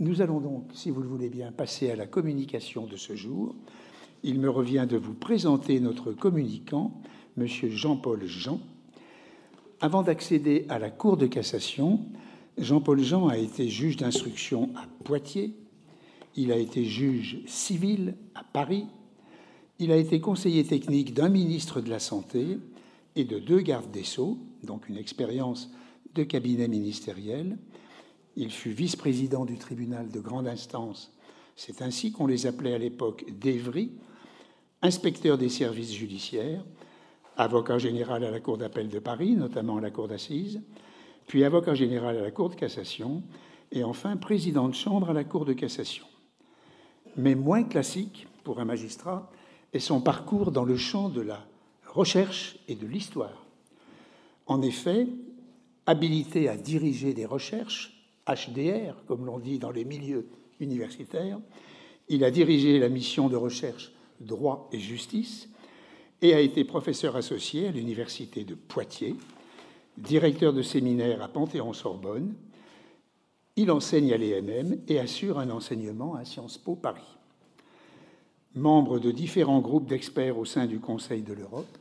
Nous allons donc, si vous le voulez bien, passer à la communication de ce jour. Il me revient de vous présenter notre communicant, M. Jean-Paul Jean. Avant d'accéder à la Cour de cassation, Jean-Paul Jean a été juge d'instruction à Poitiers, il a été juge civil à Paris, il a été conseiller technique d'un ministre de la Santé et de deux gardes des Sceaux, donc une expérience de cabinet ministériel. Il fut vice-président du tribunal de grande instance, c'est ainsi qu'on les appelait à l'époque d'Evry, inspecteur des services judiciaires, avocat général à la Cour d'appel de Paris, notamment à la Cour d'assises, puis avocat général à la Cour de cassation, et enfin président de chambre à la Cour de cassation. Mais moins classique pour un magistrat est son parcours dans le champ de la recherche et de l'histoire. En effet, habilité à diriger des recherches, HDR, comme l'on dit dans les milieux universitaires, il a dirigé la mission de recherche droit et justice et a été professeur associé à l'université de Poitiers, directeur de séminaire à Panthéon-Sorbonne. Il enseigne à l'ENM et assure un enseignement à Sciences Po Paris. Membre de différents groupes d'experts au sein du Conseil de l'Europe,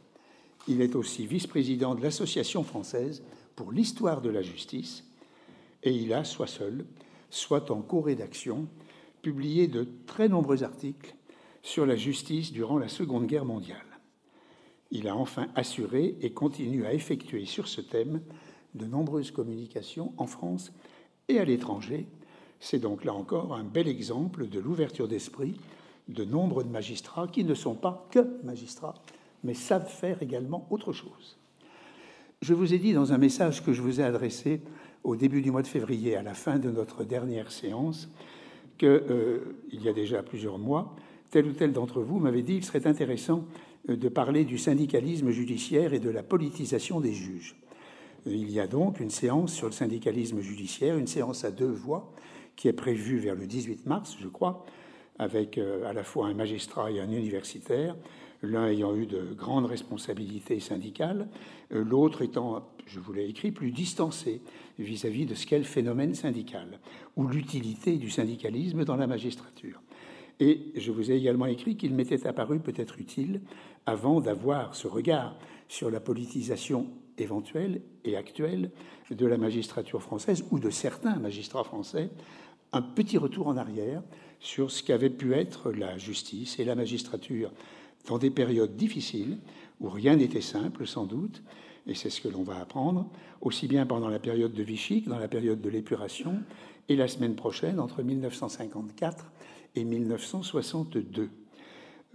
il est aussi vice-président de l'Association française pour l'histoire de la justice et il a, soit seul, soit en co-rédaction, publié de très nombreux articles sur la justice durant la Seconde Guerre mondiale. Il a enfin assuré et continue à effectuer sur ce thème de nombreuses communications en France et à l'étranger. C'est donc là encore un bel exemple de l'ouverture d'esprit de nombre de magistrats qui ne sont pas que magistrats, mais savent faire également autre chose. Je vous ai dit dans un message que je vous ai adressé au début du mois de février, à la fin de notre dernière séance, qu'il euh, y a déjà plusieurs mois, tel ou tel d'entre vous m'avait dit qu'il serait intéressant euh, de parler du syndicalisme judiciaire et de la politisation des juges. Euh, il y a donc une séance sur le syndicalisme judiciaire, une séance à deux voix, qui est prévue vers le 18 mars, je crois, avec euh, à la fois un magistrat et un universitaire, l'un ayant eu de grandes responsabilités syndicales, l'autre étant, je vous l'ai écrit, plus distancé vis-à-vis -vis de ce qu'est le phénomène syndical, ou l'utilité du syndicalisme dans la magistrature. Et je vous ai également écrit qu'il m'était apparu peut-être utile, avant d'avoir ce regard sur la politisation éventuelle et actuelle de la magistrature française ou de certains magistrats français, un petit retour en arrière sur ce qu'avait pu être la justice et la magistrature dans des périodes difficiles où rien n'était simple sans doute, et c'est ce que l'on va apprendre, aussi bien pendant la période de Vichy que dans la période de l'épuration, et la semaine prochaine, entre 1954 et 1962.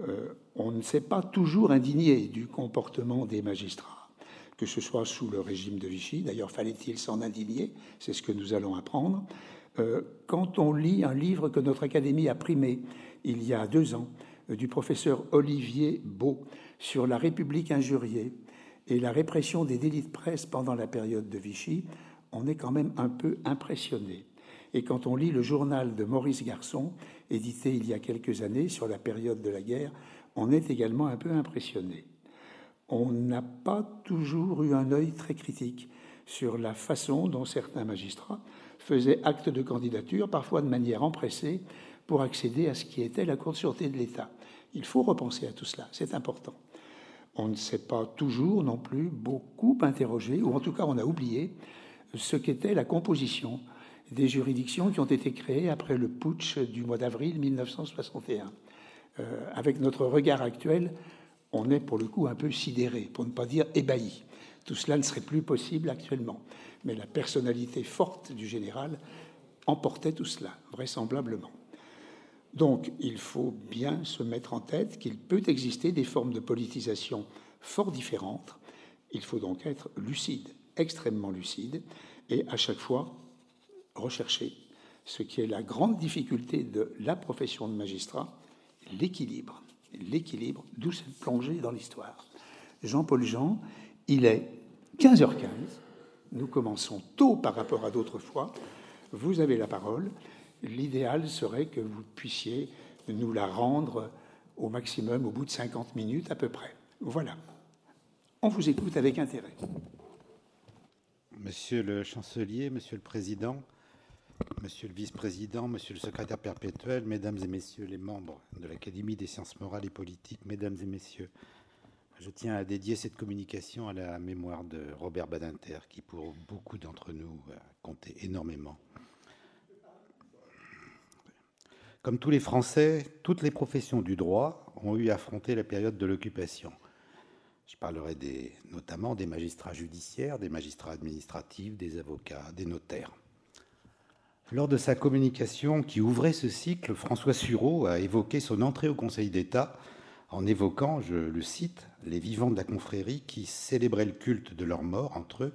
Euh, on ne s'est pas toujours indigné du comportement des magistrats, que ce soit sous le régime de Vichy, d'ailleurs fallait-il s'en indigner, c'est ce que nous allons apprendre. Euh, quand on lit un livre que notre Académie a primé il y a deux ans, du professeur Olivier Beau, sur la République injuriée et la répression des délits de presse pendant la période de Vichy, on est quand même un peu impressionné. Et quand on lit le journal de Maurice Garçon, édité il y a quelques années sur la période de la guerre, on est également un peu impressionné. On n'a pas toujours eu un œil très critique sur la façon dont certains magistrats faisaient acte de candidature, parfois de manière empressée, pour accéder à ce qui était la Cour de sûreté de l'État. Il faut repenser à tout cela, c'est important. On ne s'est pas toujours non plus beaucoup interrogé, ou en tout cas on a oublié ce qu'était la composition des juridictions qui ont été créées après le putsch du mois d'avril 1961. Euh, avec notre regard actuel, on est pour le coup un peu sidéré, pour ne pas dire ébahi. Tout cela ne serait plus possible actuellement. Mais la personnalité forte du général emportait tout cela, vraisemblablement. Donc il faut bien se mettre en tête qu'il peut exister des formes de politisation fort différentes. Il faut donc être lucide, extrêmement lucide, et à chaque fois rechercher ce qui est la grande difficulté de la profession de magistrat, l'équilibre. L'équilibre, d'où cette plongée dans l'histoire. Jean-Paul Jean, il est 15h15. Nous commençons tôt par rapport à d'autres fois. Vous avez la parole. L'idéal serait que vous puissiez nous la rendre au maximum au bout de 50 minutes à peu près. Voilà. On vous écoute avec intérêt. Monsieur le chancelier, monsieur le président, Monsieur le vice-président, monsieur le secrétaire perpétuel, mesdames et messieurs les membres de l'Académie des sciences morales et politiques, mesdames et messieurs, je tiens à dédier cette communication à la mémoire de Robert Badinter, qui pour beaucoup d'entre nous a compté énormément. Comme tous les Français, toutes les professions du droit ont eu à affronter la période de l'occupation. Je parlerai notamment des magistrats judiciaires, des magistrats administratifs, des avocats, des notaires. Lors de sa communication qui ouvrait ce cycle, François Sureau a évoqué son entrée au Conseil d'État en évoquant, je le cite, les vivants de la confrérie qui célébraient le culte de leur mort entre eux,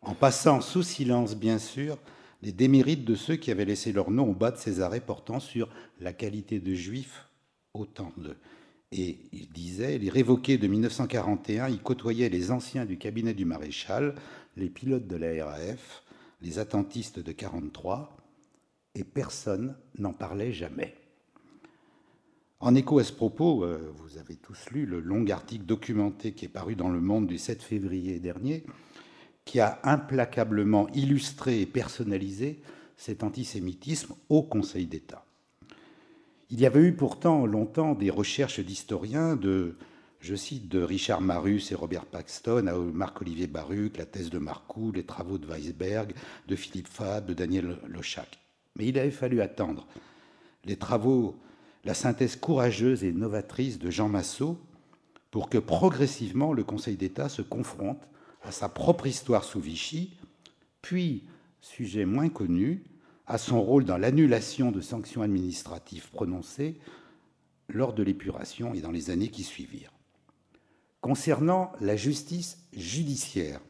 en passant sous silence, bien sûr, les démérites de ceux qui avaient laissé leur nom au bas de ces arrêts portant sur la qualité de juif autant de. Et il disait, les révoqués de 1941, ils côtoyaient les anciens du cabinet du maréchal, les pilotes de la RAF, les attentistes de 43, et personne n'en parlait jamais. En écho à ce propos, euh, vous avez tous lu le long article documenté qui est paru dans Le Monde du 7 février dernier, qui a implacablement illustré et personnalisé cet antisémitisme au Conseil d'État. Il y avait eu pourtant longtemps des recherches d'historiens de, je cite, de Richard Marus et Robert Paxton, à Marc-Olivier Baruch, la thèse de Marcoux, les travaux de Weisberg, de Philippe Fab, de Daniel Lochac. Mais il avait fallu attendre les travaux, la synthèse courageuse et novatrice de Jean Massot pour que progressivement le Conseil d'État se confronte à sa propre histoire sous Vichy, puis, sujet moins connu, à son rôle dans l'annulation de sanctions administratives prononcées lors de l'épuration et dans les années qui suivirent. Concernant la justice judiciaire,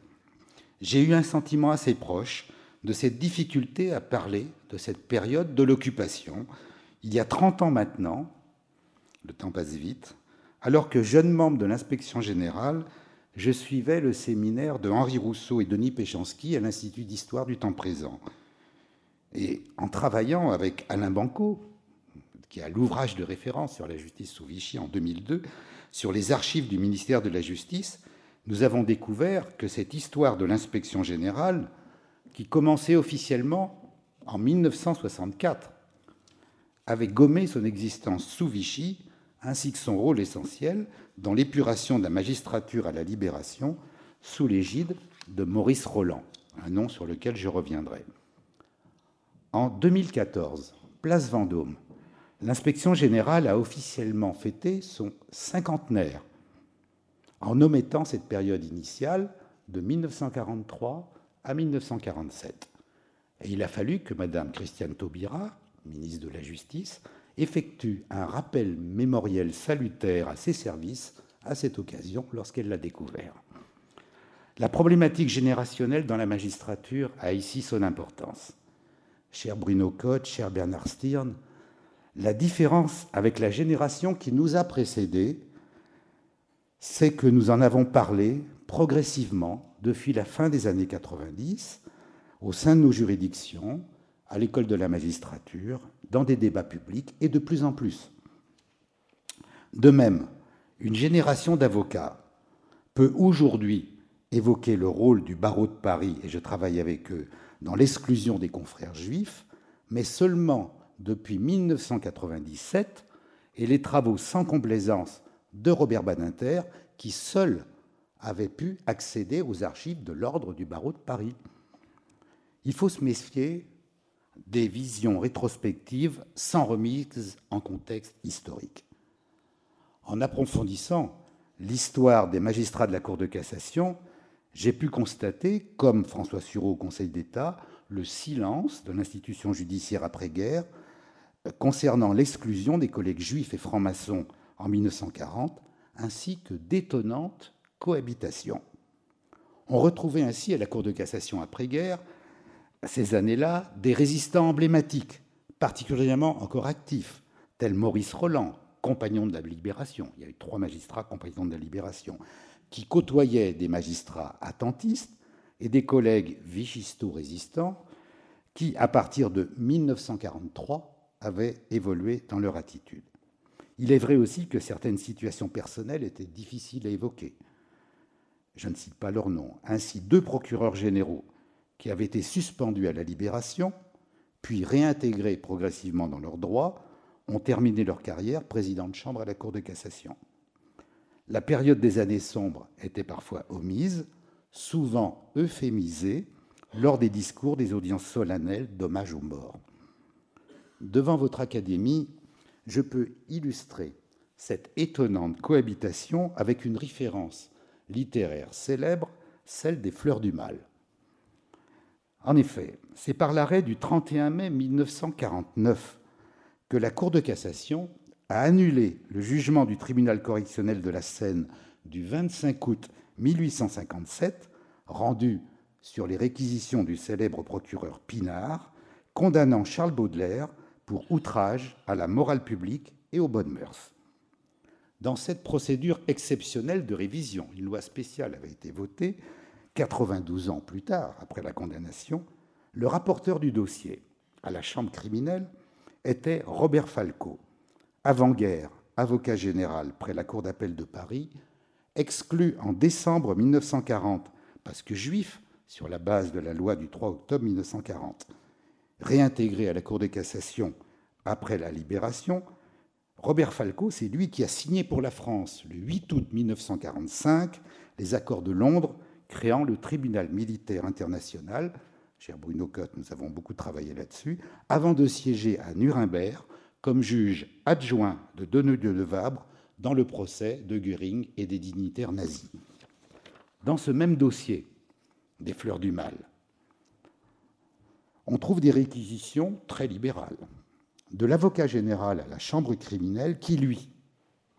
j'ai eu un sentiment assez proche de cette difficulté à parler de cette période de l'occupation, il y a 30 ans maintenant, le temps passe vite, alors que jeune membre de l'inspection générale, je suivais le séminaire de Henri Rousseau et Denis Péchanski à l'Institut d'histoire du temps présent. Et en travaillant avec Alain Banco, qui a l'ouvrage de référence sur la justice sous Vichy en 2002, sur les archives du ministère de la Justice, nous avons découvert que cette histoire de l'inspection générale, qui commençait officiellement en 1964, avait gommé son existence sous Vichy, ainsi que son rôle essentiel dans l'épuration de la magistrature à la libération sous l'égide de Maurice Roland, un nom sur lequel je reviendrai. En 2014, place Vendôme, l'inspection générale a officiellement fêté son cinquantenaire en omettant cette période initiale de 1943 à 1947. Et il a fallu que Mme Christiane Taubira, ministre de la Justice, effectue un rappel mémoriel salutaire à ses services à cette occasion lorsqu'elle l'a découvert. La problématique générationnelle dans la magistrature a ici son importance cher Bruno Cotte, cher Bernard Stirn, la différence avec la génération qui nous a précédés, c'est que nous en avons parlé progressivement depuis la fin des années 90 au sein de nos juridictions, à l'école de la magistrature, dans des débats publics et de plus en plus. De même, une génération d'avocats peut aujourd'hui évoquer le rôle du barreau de Paris, et je travaille avec eux, dans l'exclusion des confrères juifs, mais seulement depuis 1997 et les travaux sans complaisance de Robert Badinter, qui seul avait pu accéder aux archives de l'ordre du barreau de Paris. Il faut se méfier des visions rétrospectives sans remise en contexte historique. En approfondissant l'histoire des magistrats de la Cour de cassation, j'ai pu constater, comme François Sureau au Conseil d'État, le silence de l'institution judiciaire après-guerre concernant l'exclusion des collègues juifs et francs-maçons en 1940, ainsi que d'étonnantes cohabitations. On retrouvait ainsi à la Cour de cassation après-guerre, ces années-là, des résistants emblématiques, particulièrement encore actifs, tels Maurice Roland, compagnon de la Libération. Il y a eu trois magistrats compagnons de la Libération qui côtoyait des magistrats attentistes et des collègues vichisto-résistants qui, à partir de 1943, avaient évolué dans leur attitude. Il est vrai aussi que certaines situations personnelles étaient difficiles à évoquer. Je ne cite pas leurs noms. Ainsi, deux procureurs généraux qui avaient été suspendus à la libération, puis réintégrés progressivement dans leurs droits, ont terminé leur carrière président de chambre à la Cour de cassation. La période des années sombres était parfois omise, souvent euphémisée, lors des discours des audiences solennelles d'hommage aux morts. Devant votre académie, je peux illustrer cette étonnante cohabitation avec une référence littéraire célèbre, celle des Fleurs du Mal. En effet, c'est par l'arrêt du 31 mai 1949 que la Cour de cassation a annulé le jugement du tribunal correctionnel de la Seine du 25 août 1857, rendu sur les réquisitions du célèbre procureur Pinard, condamnant Charles Baudelaire pour outrage à la morale publique et aux bonnes mœurs. Dans cette procédure exceptionnelle de révision, une loi spéciale avait été votée 92 ans plus tard, après la condamnation. Le rapporteur du dossier à la Chambre criminelle était Robert Falco, avant-guerre, avocat général près la Cour d'appel de Paris, exclu en décembre 1940 parce que juif sur la base de la loi du 3 octobre 1940. Réintégré à la Cour de cassation après la libération, Robert Falco, c'est lui qui a signé pour la France le 8 août 1945 les accords de Londres créant le tribunal militaire international. Cher Bruno Cotte, nous avons beaucoup travaillé là-dessus, avant de siéger à Nuremberg comme juge adjoint de Donnedieu de Vabre dans le procès de Göring et des dignitaires nazis. Dans ce même dossier, des fleurs du mal, on trouve des réquisitions très libérales de l'avocat général à la chambre criminelle qui, lui,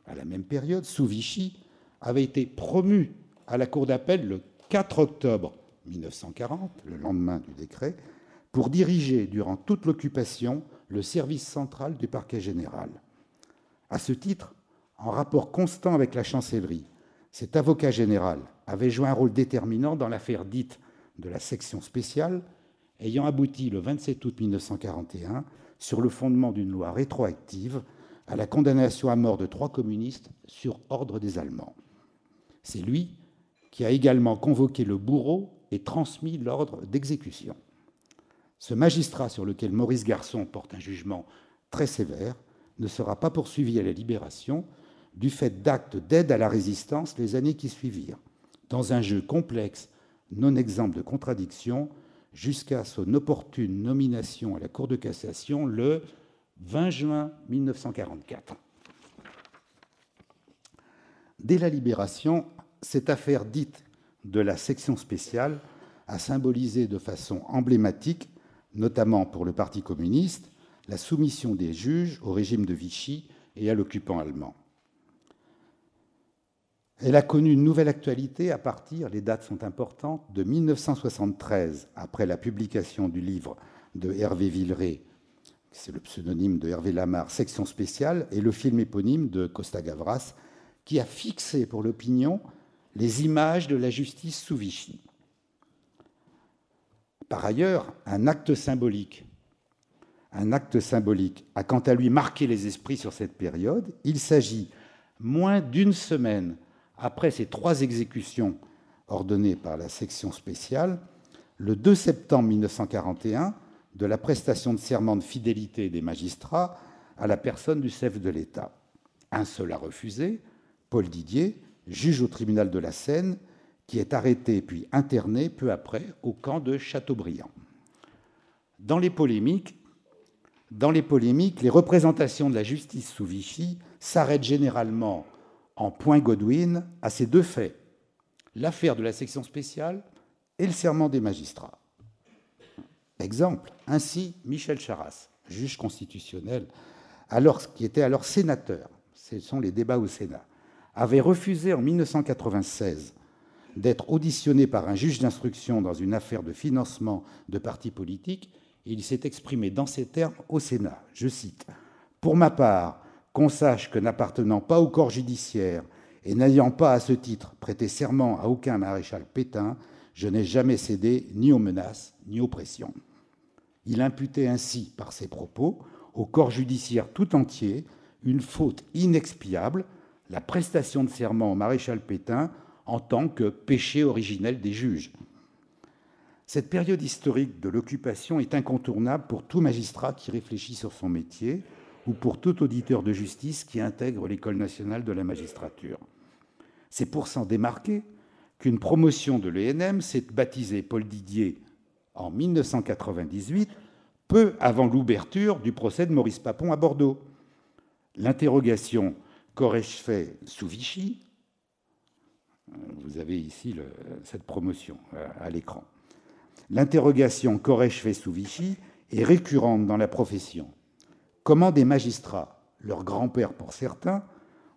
à la même période, sous Vichy, avait été promu à la cour d'appel le 4 octobre 1940, le lendemain du décret, pour diriger durant toute l'occupation le service central du parquet général. À ce titre, en rapport constant avec la chancellerie, cet avocat général avait joué un rôle déterminant dans l'affaire dite de la section spéciale, ayant abouti le 27 août 1941, sur le fondement d'une loi rétroactive, à la condamnation à mort de trois communistes sur ordre des Allemands. C'est lui qui a également convoqué le bourreau et transmis l'ordre d'exécution. Ce magistrat sur lequel Maurice Garçon porte un jugement très sévère ne sera pas poursuivi à la libération du fait d'actes d'aide à la résistance les années qui suivirent, dans un jeu complexe, non exempt de contradictions, jusqu'à son opportune nomination à la Cour de cassation le 20 juin 1944. Dès la libération, cette affaire dite de la section spéciale a symbolisé de façon emblématique, notamment pour le Parti communiste, la soumission des juges au régime de Vichy et à l'occupant allemand. Elle a connu une nouvelle actualité à partir, les dates sont importantes, de 1973, après la publication du livre de Hervé Villeray, c'est le pseudonyme de Hervé Lamar, Section spéciale, et le film éponyme de Costa Gavras, qui a fixé pour l'opinion les images de la justice sous Vichy. Par ailleurs, un acte symbolique, un acte symbolique a quant à lui marqué les esprits sur cette période. Il s'agit, moins d'une semaine après ces trois exécutions ordonnées par la section spéciale, le 2 septembre 1941, de la prestation de serment de fidélité des magistrats à la personne du chef de l'État. Un seul a refusé, Paul Didier, juge au tribunal de la Seine, qui est arrêté puis interné peu après au camp de Châteaubriand. Dans les polémiques, dans les polémiques, les représentations de la justice sous Vichy s'arrêtent généralement en point Godwin à ces deux faits, l'affaire de la section spéciale et le serment des magistrats. Exemple, ainsi Michel Charras, juge constitutionnel, qui était alors sénateur, ce sont les débats au Sénat, avait refusé en 1996 d'être auditionné par un juge d'instruction dans une affaire de financement de partis politiques, il s'est exprimé dans ces termes au Sénat. Je cite Pour ma part, qu'on sache que n'appartenant pas au corps judiciaire et n'ayant pas à ce titre prêté serment à aucun maréchal Pétain, je n'ai jamais cédé ni aux menaces ni aux pressions. Il imputait ainsi, par ses propos, au corps judiciaire tout entier une faute inexpiable, la prestation de serment au maréchal Pétain en tant que péché originel des juges. Cette période historique de l'occupation est incontournable pour tout magistrat qui réfléchit sur son métier ou pour tout auditeur de justice qui intègre l'École nationale de la magistrature. C'est pour s'en démarquer qu'une promotion de l'ENM s'est baptisée Paul Didier en 1998, peu avant l'ouverture du procès de Maurice Papon à Bordeaux. L'interrogation qu'aurais-je fait sous Vichy Vous avez ici cette promotion euh, à l'écran. L'interrogation qu'aurais-je fait sous Vichy est récurrente dans la profession. Comment des magistrats, leurs grands-pères pour certains,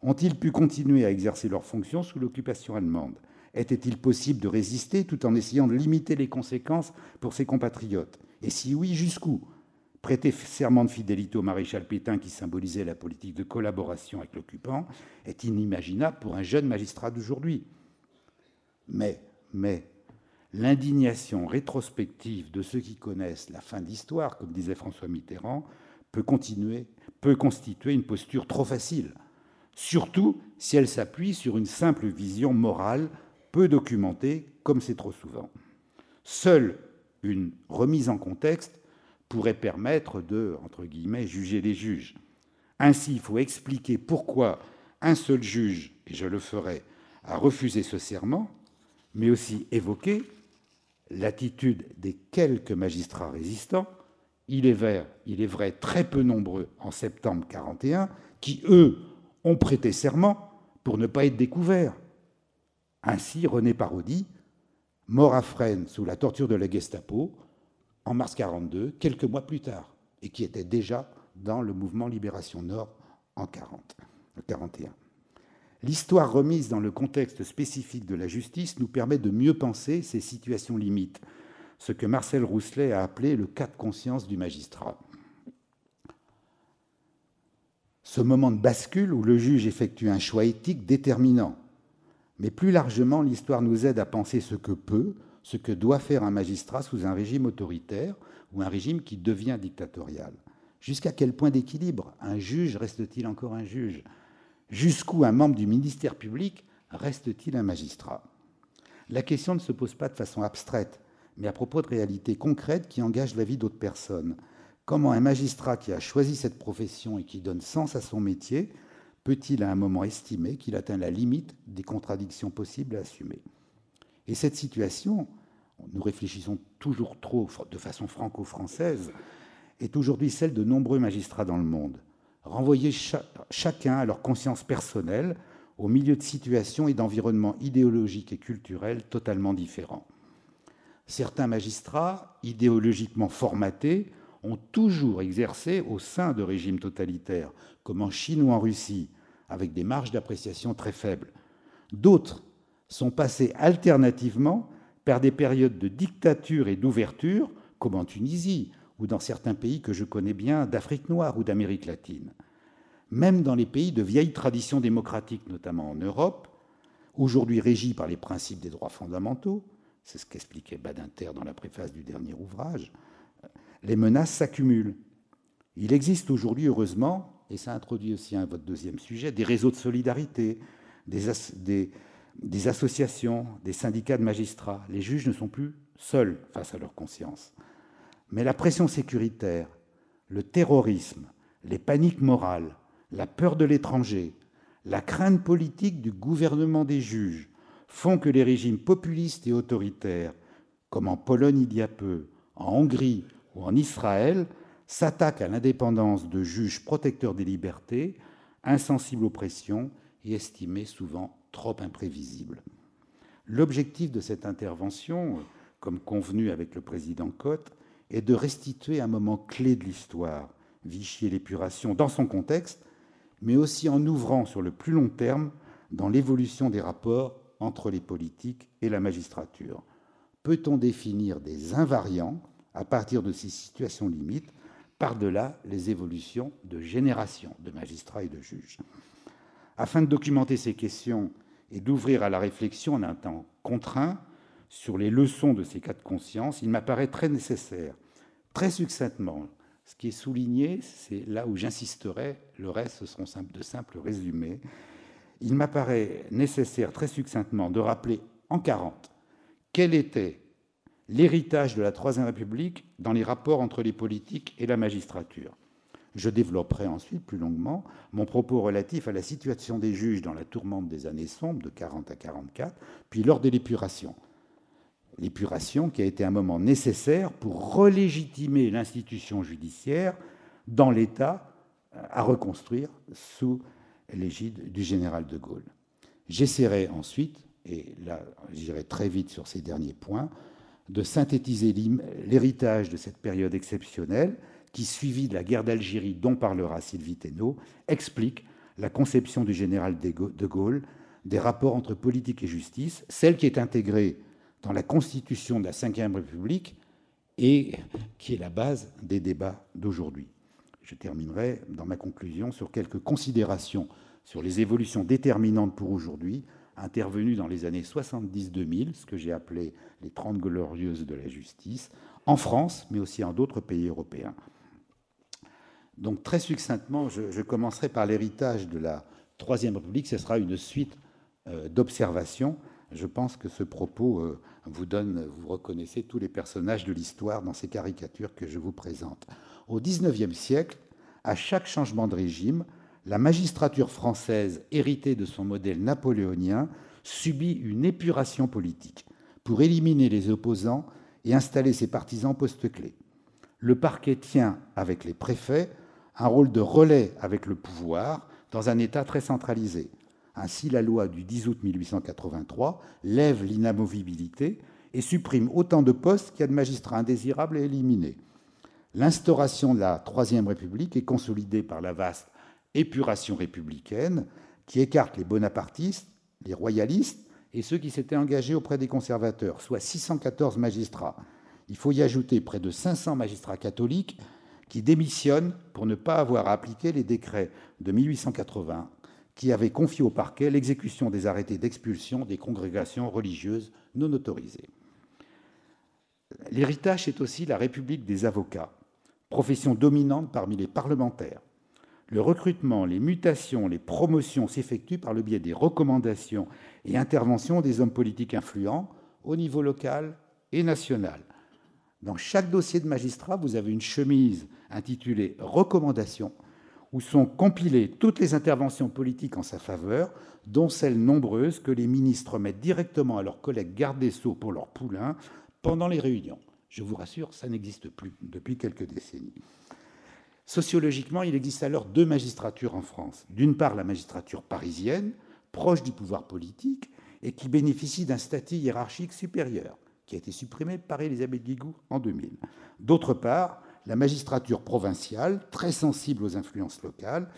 ont-ils pu continuer à exercer leurs fonctions sous l'occupation allemande? Était-il possible de résister tout en essayant de limiter les conséquences pour ses compatriotes? Et si oui, jusqu'où? Prêter serment de fidélité au maréchal Pétain qui symbolisait la politique de collaboration avec l'occupant est inimaginable pour un jeune magistrat d'aujourd'hui. Mais, mais, l'indignation rétrospective de ceux qui connaissent la fin de l'histoire, comme disait François Mitterrand, peut, continuer, peut constituer une posture trop facile, surtout si elle s'appuie sur une simple vision morale peu documentée, comme c'est trop souvent. Seule une remise en contexte pourrait permettre de, entre juger les juges. Ainsi, il faut expliquer pourquoi un seul juge, et je le ferai, a refusé ce serment, mais aussi évoquer l'attitude des quelques magistrats résistants il est vrai, il est vrai très peu nombreux en septembre 41, qui, eux, ont prêté serment pour ne pas être découverts. Ainsi, René Parodi, mort à Fresnes sous la torture de la Gestapo, en mars 42, quelques mois plus tard, et qui était déjà dans le mouvement Libération Nord en 40, 41. L'histoire remise dans le contexte spécifique de la justice nous permet de mieux penser ces situations limites, ce que Marcel Rousselet a appelé le cas de conscience du magistrat. Ce moment de bascule où le juge effectue un choix éthique déterminant. Mais plus largement, l'histoire nous aide à penser ce que peut, ce que doit faire un magistrat sous un régime autoritaire ou un régime qui devient dictatorial. Jusqu'à quel point d'équilibre? Un juge reste-t-il encore un juge? Jusqu'où un membre du ministère public reste-t-il un magistrat? La question ne se pose pas de façon abstraite mais à propos de réalités concrètes qui engagent la vie d'autres personnes. Comment un magistrat qui a choisi cette profession et qui donne sens à son métier peut-il à un moment estimer qu'il atteint la limite des contradictions possibles à assumer? Et cette situation, nous réfléchissons toujours trop de façon franco-française, est aujourd'hui celle de nombreux magistrats dans le monde. Renvoyer chacun à leur conscience personnelle au milieu de situations et d'environnements idéologiques et culturels totalement différents certains magistrats, idéologiquement formatés, ont toujours exercé au sein de régimes totalitaires, comme en Chine ou en Russie, avec des marges d'appréciation très faibles. D'autres sont passés alternativement par des périodes de dictature et d'ouverture, comme en Tunisie ou dans certains pays que je connais bien d'Afrique noire ou d'Amérique latine. Même dans les pays de vieille tradition démocratique, notamment en Europe, aujourd'hui régis par les principes des droits fondamentaux, c'est ce qu'expliquait Badinter dans la préface du dernier ouvrage, les menaces s'accumulent. Il existe aujourd'hui, heureusement, et ça introduit aussi à votre deuxième sujet, des réseaux de solidarité, des, des associations, des syndicats de magistrats. Les juges ne sont plus seuls face à leur conscience. Mais la pression sécuritaire, le terrorisme, les paniques morales, la peur de l'étranger, la crainte politique du gouvernement des juges, font que les régimes populistes et autoritaires, comme en Pologne il y a peu, en Hongrie ou en Israël, s'attaquent à l'indépendance de juges protecteurs des libertés, insensibles aux pressions et estimés souvent trop imprévisibles. L'objectif de cette intervention, comme convenu avec le président Cotte, est de restituer un moment clé de l'histoire, Vichy et l'épuration, dans son contexte, mais aussi en ouvrant sur le plus long terme dans l'évolution des rapports entre les politiques et la magistrature Peut-on définir des invariants à partir de ces situations limites par-delà les évolutions de générations de magistrats et de juges? Afin de documenter ces questions et d'ouvrir à la réflexion en un temps contraint sur les leçons de ces cas de conscience, il m'apparaît très nécessaire, très succinctement, ce qui est souligné, c'est là où j'insisterai, le reste ce seront de simples résumés, il m'apparaît nécessaire très succinctement de rappeler en 40 quelle était l'héritage de la Troisième République dans les rapports entre les politiques et la magistrature. Je développerai ensuite plus longuement mon propos relatif à la situation des juges dans la tourmente des années sombres de 40 à 44, puis lors de l'épuration. L'épuration qui a été un moment nécessaire pour relégitimer l'institution judiciaire dans l'État à reconstruire sous l'égide du général de Gaulle. J'essaierai ensuite, et là j'irai très vite sur ces derniers points, de synthétiser l'héritage de cette période exceptionnelle qui, suivie de la guerre d'Algérie dont parlera Sylvie Thénault, explique la conception du général de Gaulle des rapports entre politique et justice, celle qui est intégrée dans la constitution de la Ve République et qui est la base des débats d'aujourd'hui. Je terminerai dans ma conclusion sur quelques considérations sur les évolutions déterminantes pour aujourd'hui, intervenues dans les années 70-2000, ce que j'ai appelé les 30 glorieuses de la justice, en France, mais aussi en d'autres pays européens. Donc très succinctement, je, commencerai par l'héritage de la Troisième République. Ce sera une suite euh, d'observations. Je pense que ce propos euh, vous donne, vous reconnaissez tous les personnages de l'histoire dans ces caricatures que je vous présente. Au XIXe siècle, à chaque changement de régime, la magistrature française, héritée de son modèle napoléonien, subit une épuration politique pour éliminer les opposants et installer ses partisans poste-clés. Le parquet tient, avec les préfets, un rôle de relais avec le pouvoir dans un État très centralisé. Ainsi, la loi du 10 août 1883 lève l'inamovibilité et supprime autant de postes qu'il y a de magistrats indésirables et éliminés. L'instauration de la Troisième République est consolidée par la vaste épuration républicaine qui écarte les bonapartistes, les royalistes et ceux qui s'étaient engagés auprès des conservateurs, soit 614 magistrats. Il faut y ajouter près de 500 magistrats catholiques qui démissionnent pour ne pas avoir à appliquer les décrets de 1880 qui avaient confié au parquet l'exécution des arrêtés d'expulsion des congrégations religieuses non autorisées. L'héritage est aussi la République des avocats, profession dominante parmi les parlementaires. Le recrutement, les mutations, les promotions s'effectuent par le biais des recommandations et interventions des hommes politiques influents au niveau local et national. Dans chaque dossier de magistrat, vous avez une chemise intitulée Recommandations, où sont compilées toutes les interventions politiques en sa faveur, dont celles nombreuses que les ministres mettent directement à leurs collègues gardes des sceaux pour leur poulain pendant les réunions. Je vous rassure, ça n'existe plus depuis quelques décennies. Sociologiquement, il existe alors deux magistratures en France. D'une part, la magistrature parisienne, proche du pouvoir politique et qui bénéficie d'un statut hiérarchique supérieur, qui a été supprimé par Elisabeth Guigou en 2000. D'autre part, la magistrature provinciale, très sensible aux influences locales,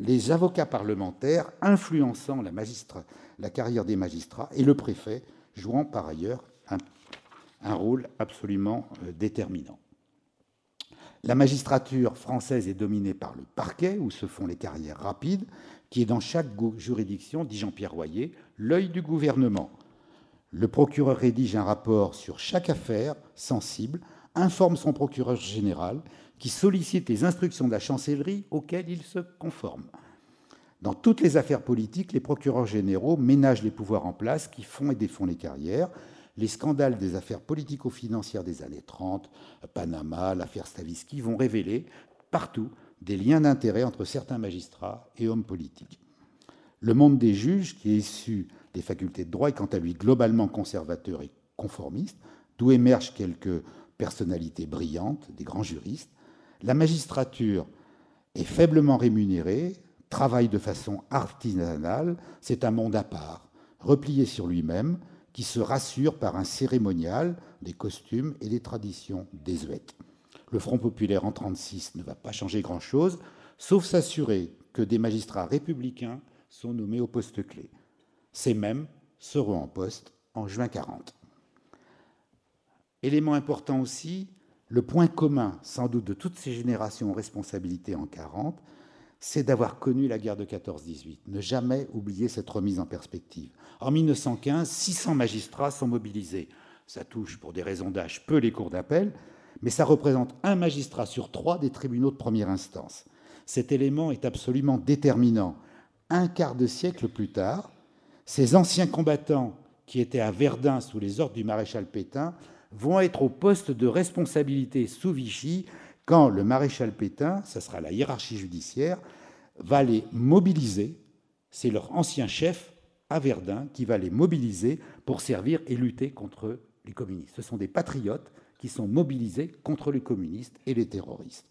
les avocats parlementaires influençant la, carrière des magistrats et le préfet jouant par ailleurs un, un rôle absolument euh, déterminant. La magistrature française est dominée par le parquet, où se font les carrières rapides, qui est dans chaque juridiction, dit Jean-Pierre Royer, l'œil du gouvernement. Le procureur rédige un rapport sur chaque affaire sensible, informe son procureur général, qui sollicite les instructions de la chancellerie auxquelles il se conforme. Dans toutes les affaires politiques, les procureurs généraux ménagent les pouvoirs en place qui font et défont les carrières les scandales des affaires politico-financières des années 30, Panama, l'affaire Stavisky, vont révéler partout des liens d'intérêt entre certains magistrats et hommes politiques. Le monde des juges, qui est issu des facultés de droit, est quant à lui globalement conservateur et conformiste, d'où émergent quelques personnalités brillantes, des grands juristes. La magistrature est faiblement rémunérée, travaille de façon artisanale, c'est un monde à part, replié sur lui-même, qui se rassure par un cérémonial, des costumes et des traditions désuètes. Le Front populaire en 1936 ne va pas changer grand-chose, sauf s'assurer que des magistrats républicains sont nommés au poste clé. Ces mêmes seront en poste en juin 40. Élément important aussi, le point commun sans doute de toutes ces générations en responsabilité en 40, c'est d'avoir connu la guerre de 14-18. Ne jamais oublier cette remise en perspective. En 1915, 600 magistrats sont mobilisés. Ça touche, pour des raisons d'âge, peu les cours d'appel, mais ça représente un magistrat sur trois des tribunaux de première instance. Cet élément est absolument déterminant. Un quart de siècle plus tard, ces anciens combattants qui étaient à Verdun sous les ordres du maréchal Pétain vont être au poste de responsabilité sous Vichy quand le maréchal Pétain, ce sera la hiérarchie judiciaire, va les mobiliser. C'est leur ancien chef à Verdun qui va les mobiliser pour servir et lutter contre les communistes. Ce sont des patriotes qui sont mobilisés contre les communistes et les terroristes.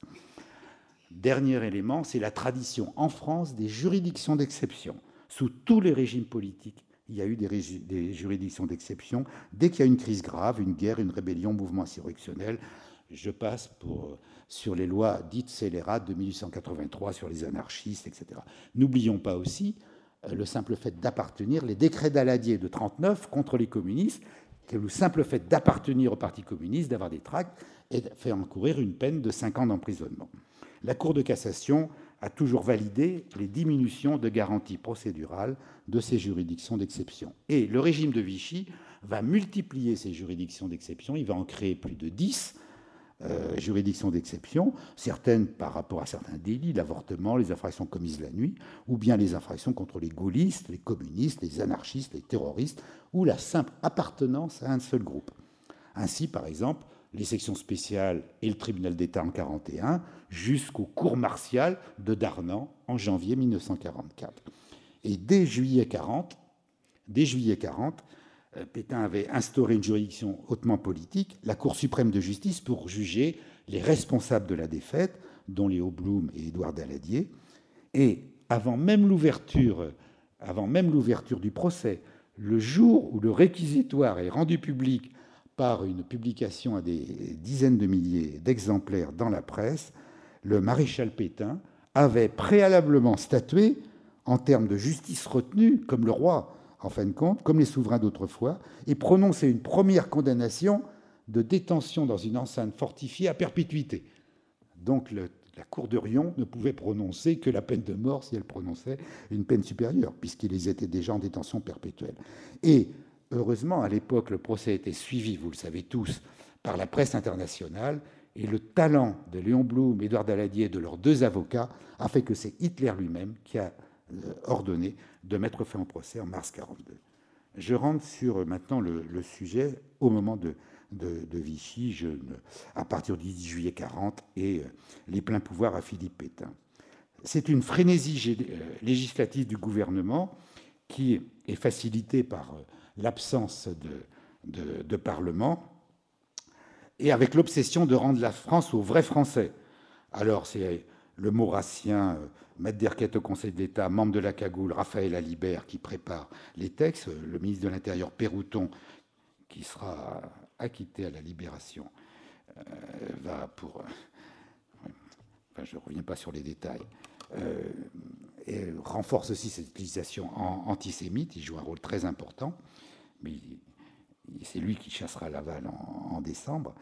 Dernier élément, c'est la tradition en France des juridictions d'exception. Sous tous les régimes politiques, il y a eu des, juridictions d'exception. Dès qu'il y a une crise grave, une guerre, une rébellion, mouvement insurrectionnel, je passe sur les lois dites scélérates de 1883 sur les anarchistes, etc. N'oublions pas aussi euh, le simple fait d'appartenir, les décrets d'Aladier de 1939 contre les communistes, que le simple fait d'appartenir au Parti communiste, d'avoir des tracts, fait encourir une peine de 5 ans d'emprisonnement. La Cour de cassation a toujours validé les diminutions de garantie procédurale de ces juridictions d'exception. Et le régime de Vichy va multiplier ces juridictions d'exception, il va en créer plus de 10 euh, juridictions d'exception, certaines par rapport à certains délits, l'avortement, les infractions commises la nuit, ou bien les infractions contre les gaullistes, les communistes, les anarchistes, les terroristes, ou la simple appartenance à un seul groupe. Ainsi, par exemple, les sections spéciales et le tribunal d'État en 1941, jusqu'au cours martial de Darnan en janvier 1944. Et dès juillet 40, dès juillet 40, euh, Pétain avait instauré une juridiction hautement politique, la Cour suprême de justice, pour juger les responsables de la défaite, dont Léo Blum et Édouard Daladier. Et avant même l'ouverture du procès, le jour où le réquisitoire est rendu public par une publication à des dizaines de milliers d'exemplaires dans la presse, le maréchal Pétain avait préalablement statué en termes de justice retenue, comme le roi en fin de compte, comme les souverains d'autrefois, et prononcer une première condamnation de détention dans une enceinte fortifiée à perpétuité. Donc la Cour de Rion ne pouvait prononcer que la peine de mort si elle prononçait une peine supérieure, puisqu'ils étaient déjà en détention perpétuelle. Et heureusement, à l'époque, le procès était suivi, vous le savez tous, par la presse internationale, et le talent de Léon Blum, Édouard Daladier et de leurs deux avocats a fait que c'est Hitler lui-même qui a euh, ordonné de mettre fin au procès en mars 1942. Je rentre sur euh, maintenant le, sujet au moment de, Vichy, à partir du 10 juillet 40, et euh, les pleins pouvoirs à Philippe Pétain. C'est une frénésie législative du gouvernement qui est facilitée par l'absence de, Parlement et avec l'obsession de rendre la France aux vrais Français. Alors, c'est le maurassien Maître Derquette au Conseil d'État, membre de la Cagoule, Raphaël Alibert, qui prépare les textes, le ministre de l'Intérieur, Pérouton, qui sera acquitté à la Libération, euh, va pour... Euh, enfin, je ne reviens pas sur les détails. Euh, renforce aussi cette utilisation antisémite. Il joue un rôle très important, mais c'est lui qui chassera Laval en, décembre.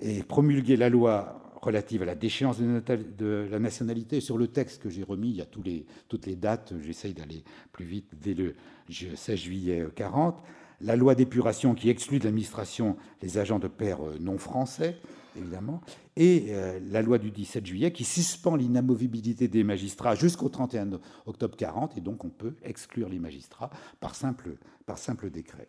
Et promulguer la loi relative à la déchéance de la nationalité. Sur le texte que j'ai remis, il y a toutes les dates, j'essaye d'aller plus vite, dès le 16 juillet 40. La loi d'épuration qui exclut de l'administration les agents de pair euh, non français, évidemment. Et euh, la loi du 17 juillet qui suspend l'inamovibilité des magistrats jusqu'au 31 octobre 40, et donc on peut exclure les magistrats par simple, par simple décret.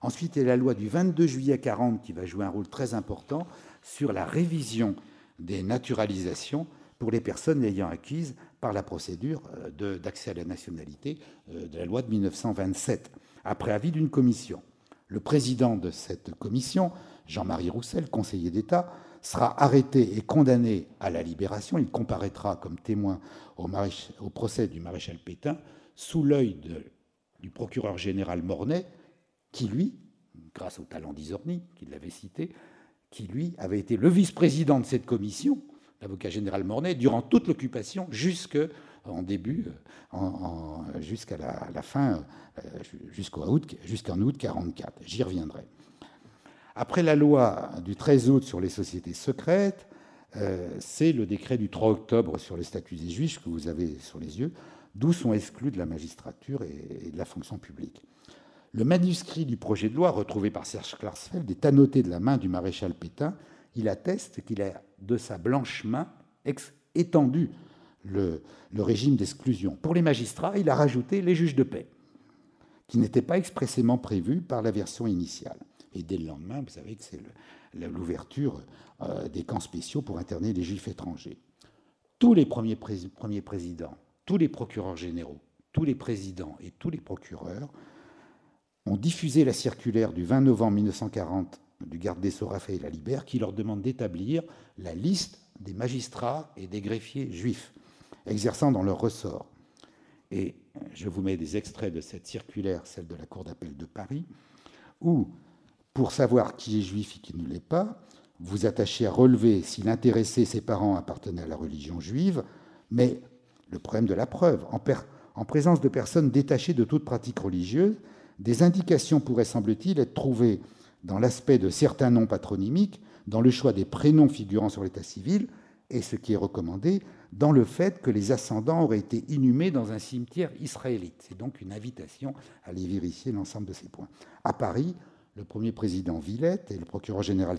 Ensuite, il y a la loi du 22 juillet 40 qui va jouer un rôle très important sur la révision des naturalisations pour les personnes ayant acquises par la procédure euh, d'accès à la nationalité euh, de la loi de 1927, après avis d'une commission. Le président de cette commission, Jean-Marie Roussel, conseiller d'État, sera arrêté et condamné à la libération. Il comparaîtra comme témoin au, procès du maréchal Pétain sous l'œil du procureur général Mornay, qui, lui, grâce au talent d'Isorni, qu'il l'avait cité, qui lui avait été le vice-président de cette commission, l'avocat général Mornay, durant toute l'occupation, jusqu'en début, jusqu'à la, fin, euh, jusqu'en août, jusqu'en août 44. J'y reviendrai. Après la loi du 13 août sur les sociétés secrètes, euh, c'est le décret du 3 octobre sur les statuts des juges que vous avez sur les yeux, d'où sont exclus de la magistrature et de la fonction publique. Le manuscrit du projet de loi, retrouvé par Serge Klarsfeld, est annoté de la main du maréchal Pétain. Il atteste qu'il a, de sa blanche main, étendu le, régime d'exclusion. Pour les magistrats, il a rajouté les juges de paix, qui n'étaient pas expressément prévus par la version initiale. Et dès le lendemain, vous savez que c'est l'ouverture euh, des camps spéciaux pour interner les juifs étrangers. Tous les premiers, premiers présidents, tous les procureurs généraux, tous les présidents et tous les procureurs ont diffusé la circulaire du 20 novembre 1940 du garde des Sceaux Raphaël Lalibert qui leur demande d'établir la liste des magistrats et des greffiers juifs exerçant dans leur ressort. Et je vous mets des extraits de cette circulaire, celle de la Cour d'appel de Paris, où, pour savoir qui est juif et qui ne l'est pas, vous attachez à relever si l'intéressé, ses parents appartenaient à la religion juive, mais le problème de la preuve, en, en présence de personnes détachées de toute pratique religieuse, des indications pourraient, semble-t-il, être trouvées dans l'aspect de certains noms patronymiques, dans le choix des prénoms figurant sur l'état civil, et ce qui est recommandé, dans le fait que les ascendants auraient été inhumés dans un cimetière israélite. C'est donc une invitation à aller vérifier l'ensemble de ces points. À Paris, le premier président Villette et le procureur général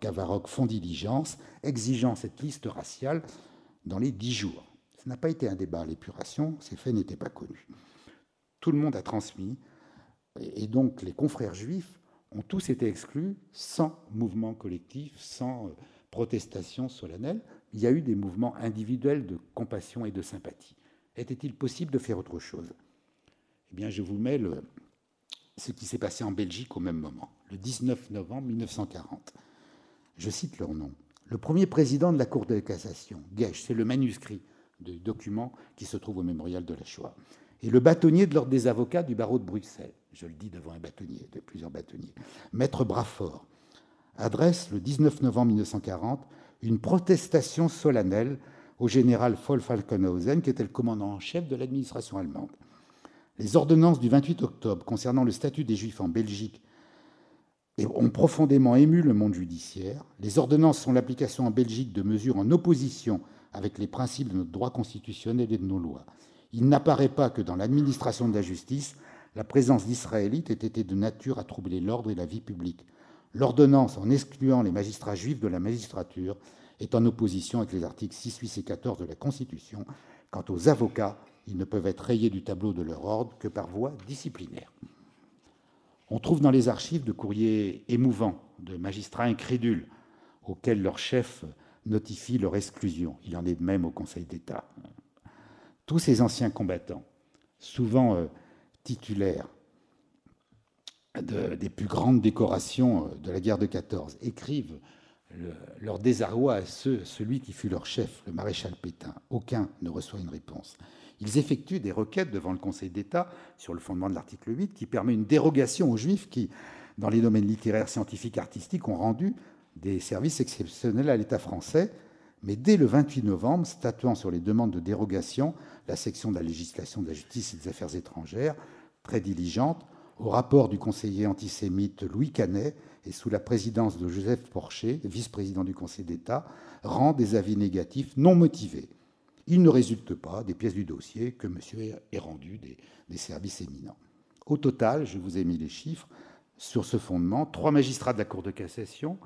Cavaroc font diligence, exigeant cette liste raciale dans les dix jours. Ce n'a pas été un débat à l'épuration, ces faits n'étaient pas connus. Tout le monde a transmis, et donc les confrères juifs ont tous été exclus sans mouvement collectif, sans euh, protestation solennelle. Il y a eu des mouvements individuels de compassion et de sympathie. Était-il possible de faire autre chose? Eh bien, je vous mets ce qui s'est passé en Belgique au même moment, le 19 novembre 1940. Je cite leur nom. Le premier président de la Cour de cassation, Gesch, c'est le manuscrit du document qui se trouve au mémorial de la Shoah, et le bâtonnier de l'ordre des avocats du barreau de Bruxelles, je le dis devant un bâtonnier, de plusieurs bâtonniers, Maître Brafort, adresse le 19 novembre 1940 une protestation solennelle au général Voll Falkenhausen, qui était le commandant en chef de l'administration allemande. Les ordonnances du 28 octobre concernant le statut des Juifs en Belgique ont profondément ému le monde judiciaire. Les ordonnances sont l'application en Belgique de mesures en opposition avec les principes de notre droit constitutionnel et de nos lois. Il n'apparaît pas que dans l'administration de la justice, la présence d'Israélites ait été de nature à troubler l'ordre et la vie publique. L'ordonnance, en excluant les magistrats juifs de la magistrature, est en opposition avec les articles 6, 8 et 14 de la Constitution. Quant aux avocats, ils ne peuvent être rayés du tableau de leur ordre que par voie disciplinaire. On trouve dans les archives de courriers émouvants de magistrats incrédules auxquels leur chef notifie leur exclusion. Il en est de même au Conseil d'État. Tous ces anciens combattants, souvent euh, titulaires des plus grandes décorations euh, de la guerre de 14, écrivent leur désarroi à celui qui fut leur chef, le maréchal Pétain. Aucun ne reçoit une réponse. Ils effectuent des requêtes devant le Conseil d'État sur le fondement de l'article 8 qui permet une dérogation aux juifs qui, dans les domaines littéraires, scientifiques, artistiques, ont rendu des services exceptionnels à l'État français. Mais dès le 28 novembre, statuant sur les demandes de dérogation, la section de la législation de la justice et des affaires étrangères, très diligente, au rapport du conseiller antisémite Louis Canet et sous la présidence de Joseph Porcher, vice-président du Conseil d'État, rend des avis négatifs non motivés. Il ne résulte pas des pièces du dossier que monsieur ait rendu des, services éminents. Au total, je vous ai mis les chiffres, sur ce fondement, trois magistrats de la Cour de cassation,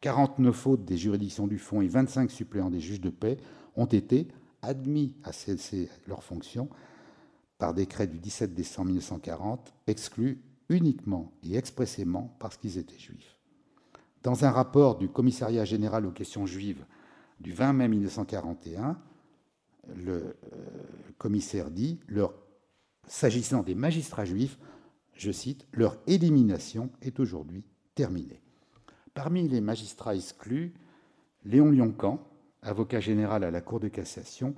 49 autres des juridictions du fond et 25 suppléants des juges de paix ont été admis à cesser leurs fonctions par décret du 17 décembre 1940, exclus uniquement et expressément parce qu'ils étaient juifs. Dans un rapport du Commissariat général aux questions juives du 20 mai 1941, le euh, commissaire dit, s'agissant des magistrats juifs, je cite, leur élimination est aujourd'hui terminée. Parmi les magistrats exclus, Léon Lioncan, avocat général à la Cour de cassation,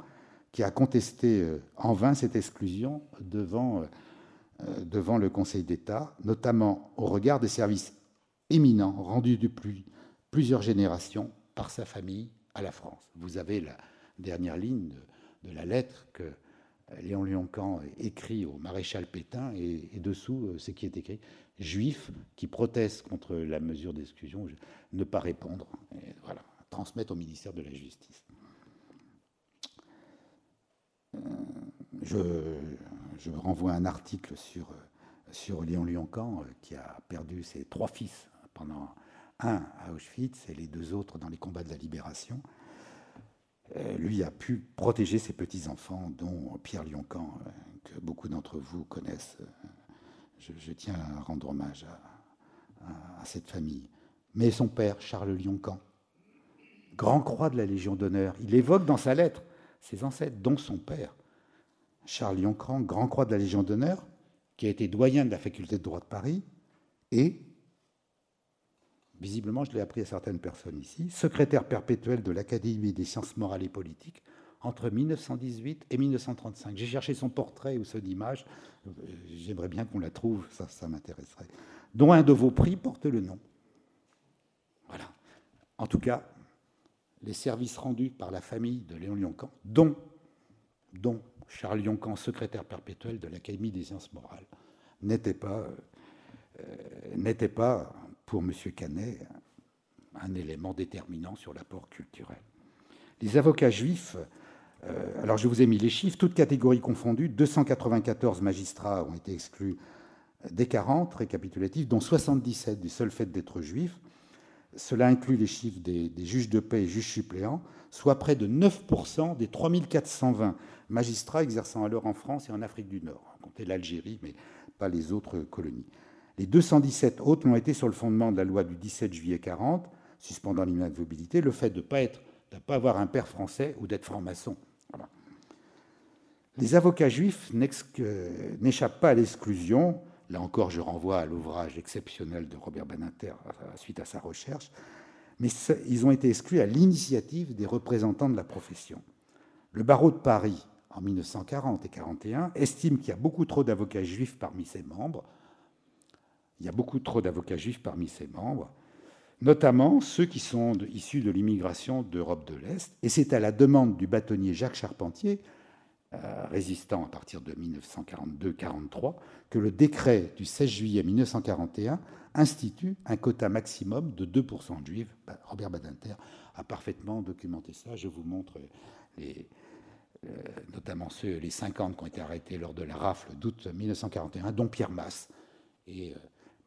qui a contesté euh, en vain cette exclusion devant, euh, devant le Conseil d'État, notamment au regard des services éminents rendus depuis plusieurs générations par sa famille à la France. Vous avez la dernière ligne de, la lettre que Léon Lioncan écrit au maréchal Pétain, et, dessous, ce qui est écrit Juifs qui protestent contre la mesure d'exclusion, ne pas répondre. Et voilà, transmettre au ministère de la Justice. je, renvoie un article sur, sur Léon Lioncan, euh, qui a perdu ses trois fils pendant un à Auschwitz et les deux autres dans les combats de la libération. Euh, lui a pu protéger ses petits-enfants, dont Pierre Lioncan, euh, que beaucoup d'entre vous connaissent. Je, tiens à rendre hommage à, cette famille. Mais son père, Charles Lioncan, grand croix de la Légion d'honneur, il évoque dans sa lettre ses ancêtres, dont son père, Charles Lioncan, grand croix de la Légion d'honneur, qui a été doyen de la faculté de droit de Paris, et, visiblement, je l'ai appris à certaines personnes ici, secrétaire perpétuel de l'Académie des sciences morales et politiques entre 1918 et 1935. J'ai cherché son portrait ou son image, j'aimerais bien qu'on la trouve, ça, ça m'intéresserait. Dont un de vos prix porte le nom. Voilà. En tout cas, les services rendus par la famille de Léon Lioncan, dont, dont Charles Lioncan, secrétaire perpétuel de l'Académie des sciences morales, n'étaient pas, euh, pas, pour M. Canet, un élément déterminant sur l'apport culturel. Les avocats juifs, euh, alors je vous ai mis les chiffres, toutes catégories confondues, 294 magistrats ont été exclus des 40 récapitulatifs, dont 77 du seul fait d'être juifs. Cela inclut les chiffres des, juges de paix et juges suppléants, soit près de 9% des 3420 magistrats exerçant alors en France et en Afrique du Nord. On comptait l'Algérie, mais pas les autres colonies. Les 217 autres l'ont été sur le fondement de la loi du 17 juillet 40, suspendant l'inamovibilité, le fait de ne pas, avoir un père français ou d'être franc-maçon. Les avocats juifs n'échappent pas à l'exclusion Là encore, je renvoie à l'ouvrage exceptionnel de Robert Beninter suite à sa recherche. Mais ils ont été exclus à l'initiative des représentants de la profession. Le barreau de Paris, en 1940 et 1941, estime qu'il y a beaucoup trop d'avocats juifs parmi ses membres. Il y a beaucoup trop d'avocats juifs parmi ses membres, notamment ceux qui sont issus de l'immigration d'Europe de l'Est. Et c'est à la demande du bâtonnier Jacques Charpentier euh, résistant à partir de 1942-43 que le décret du 16 juillet 1941 institue un quota maximum de 2% de juifs. Bah, Robert Badinter a parfaitement documenté ça. Je vous montre euh, notamment ceux, les 50 qui ont été arrêtés lors de la rafle d'août 1941, dont Pierre Masse. Et euh,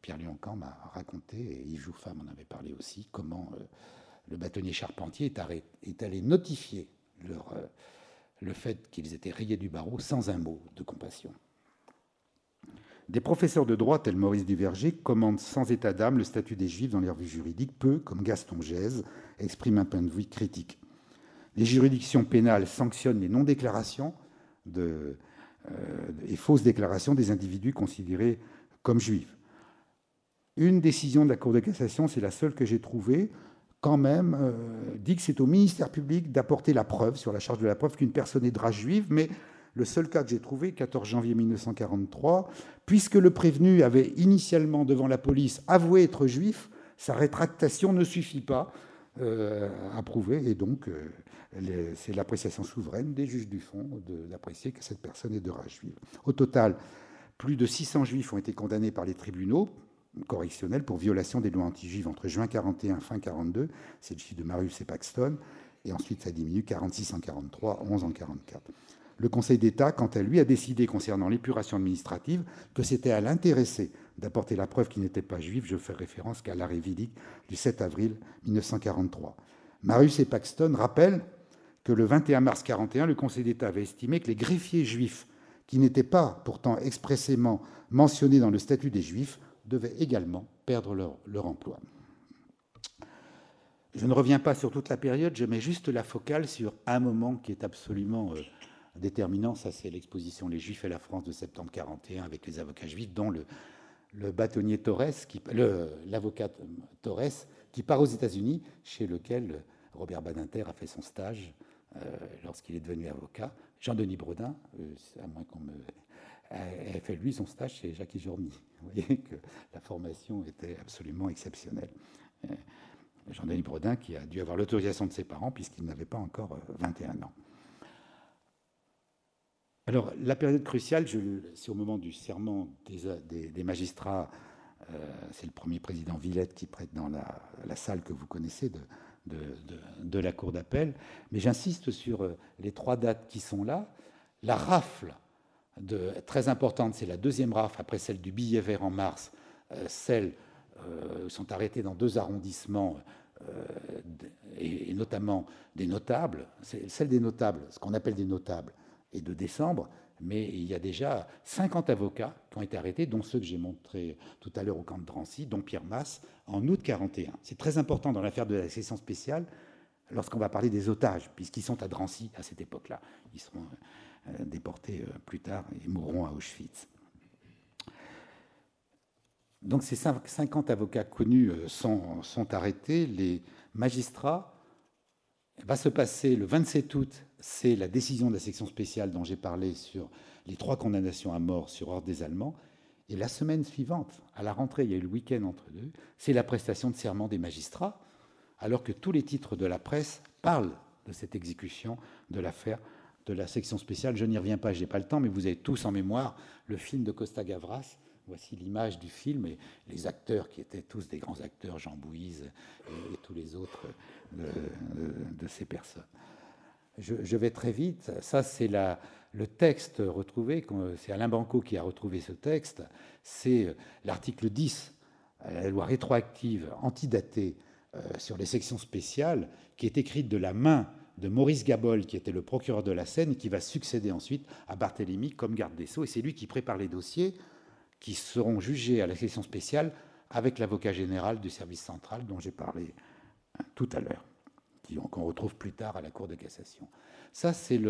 Pierre Lioncan m'a raconté, et Yves Jouffat m'en avait parlé aussi, comment le bâtonnier Charpentier est, allé notifier leur le fait qu'ils étaient rayés du barreau sans un mot de compassion. Des professeurs de droit tels Maurice Duverger commandent sans état d'âme le statut des Juifs dans les revues juridiques, peu, comme Gaston Gèze, expriment un point de vue critique. Les juridictions pénales sanctionnent les non-déclarations euh, et fausses déclarations des individus considérés comme juifs. Une décision de la Cour de cassation, c'est la seule que j'ai trouvée, quand même euh, dit que c'est au ministère public d'apporter la preuve, sur la charge de la preuve, qu'une personne est de race juive, mais le seul cas que j'ai trouvé, 14 janvier 1943, puisque le prévenu avait initialement devant la police avoué être juif, sa rétractation ne suffit pas euh, à prouver, et donc euh, c'est l'appréciation souveraine des juges du fond d'apprécier que cette personne est de race juive. Au total, plus de 600 juifs ont été condamnés par les tribunaux correctionnel pour violation des lois anti-juives entre juin 41 et fin 42. C'est le chiffre de Marius et Paxton. Et ensuite, ça diminue 46 en 43, 11 en 44. Le Conseil d'État, quant à lui, a décidé concernant l'épuration administrative que c'était à l'intéressé d'apporter la preuve qu'il n'était pas juif. Je fais référence qu'à l'arrêt vidique du 7 avril 1943. Marius et Paxton rappellent que le 21 mars 41, le Conseil d'État avait estimé que les greffiers juifs, qui n'étaient pas pourtant expressément mentionnés dans le statut des juifs, devaient également perdre leur, emploi. Je ne reviens pas sur toute la période, je mets juste la focale sur un moment qui est absolument euh, déterminant, ça c'est l'exposition Les Juifs et la France de septembre 41 avec les avocats juifs, dont le, bâtonnier Torres, l'avocat Torres, qui part aux États-Unis, chez lequel Robert Badinter a fait son stage euh, lorsqu'il est devenu avocat. Jean-Denis Brodin, euh, à moins qu'on me a fait lui son stage chez Jacques Journy. Vous voyez que la formation était absolument exceptionnelle. Euh, Jean-Denis Brodin qui a dû avoir l'autorisation de ses parents puisqu'il n'avait pas encore 21 euh, ans. Alors, la période cruciale, c'est au moment du serment des, magistrats. Euh, c'est le premier président Villette qui prête dans la, salle que vous connaissez de la Cour d'appel. Mais j'insiste sur les trois dates qui sont là. La rafle très importante, c'est la deuxième rafle après celle du billet vert en mars, euh, celles euh, sont arrêtées dans deux arrondissements, euh, et, notamment des notables, celle des notables, ce qu'on appelle des notables, et de décembre, mais il y a déjà 50 avocats qui ont été arrêtés, dont ceux que j'ai montrés tout à l'heure au camp de Drancy, dont Pierre Masse, en août 41. C'est très important dans l'affaire de la section spéciale lorsqu'on va parler des otages, puisqu'ils sont à Drancy à cette époque-là. Ils seront déportés euh, plus tard et mourront à Auschwitz. Donc ces 50 avocats connus euh, sont, arrêtés. Les magistrats, va se passer le 27 août, c'est la décision de la section spéciale dont j'ai parlé sur les trois condamnations à mort sur ordre des Allemands. Et la semaine suivante, à la rentrée, il y a eu le week-end entre deux, c'est la prestation de serment des magistrats, alors que tous les titres de la presse parlent de cette exécution de l'affaire de la section spéciale. Je n'y reviens pas, je n'ai pas le temps, mais vous avez tous en mémoire le film de Costa Gavras. Voici l'image du film et les acteurs qui étaient tous des grands acteurs, Jean Bouise et, tous les autres de, ces personnes. Je, vais très vite. Ça, c'est le texte retrouvé. C'est Alain Banco qui a retrouvé ce texte. C'est l'article 10, la loi rétroactive antidatée euh, sur les sections spéciales, qui est écrite de la main de Maurice Gabol, qui était le procureur de la Seine, qui va succéder ensuite à Barthélemy comme garde des Sceaux. Et c'est lui qui prépare les dossiers qui seront jugés à la section spéciale avec l'avocat général du service central dont j'ai parlé hein, tout à l'heure, qu'on retrouve plus tard à la Cour de cassation. Ça, c'est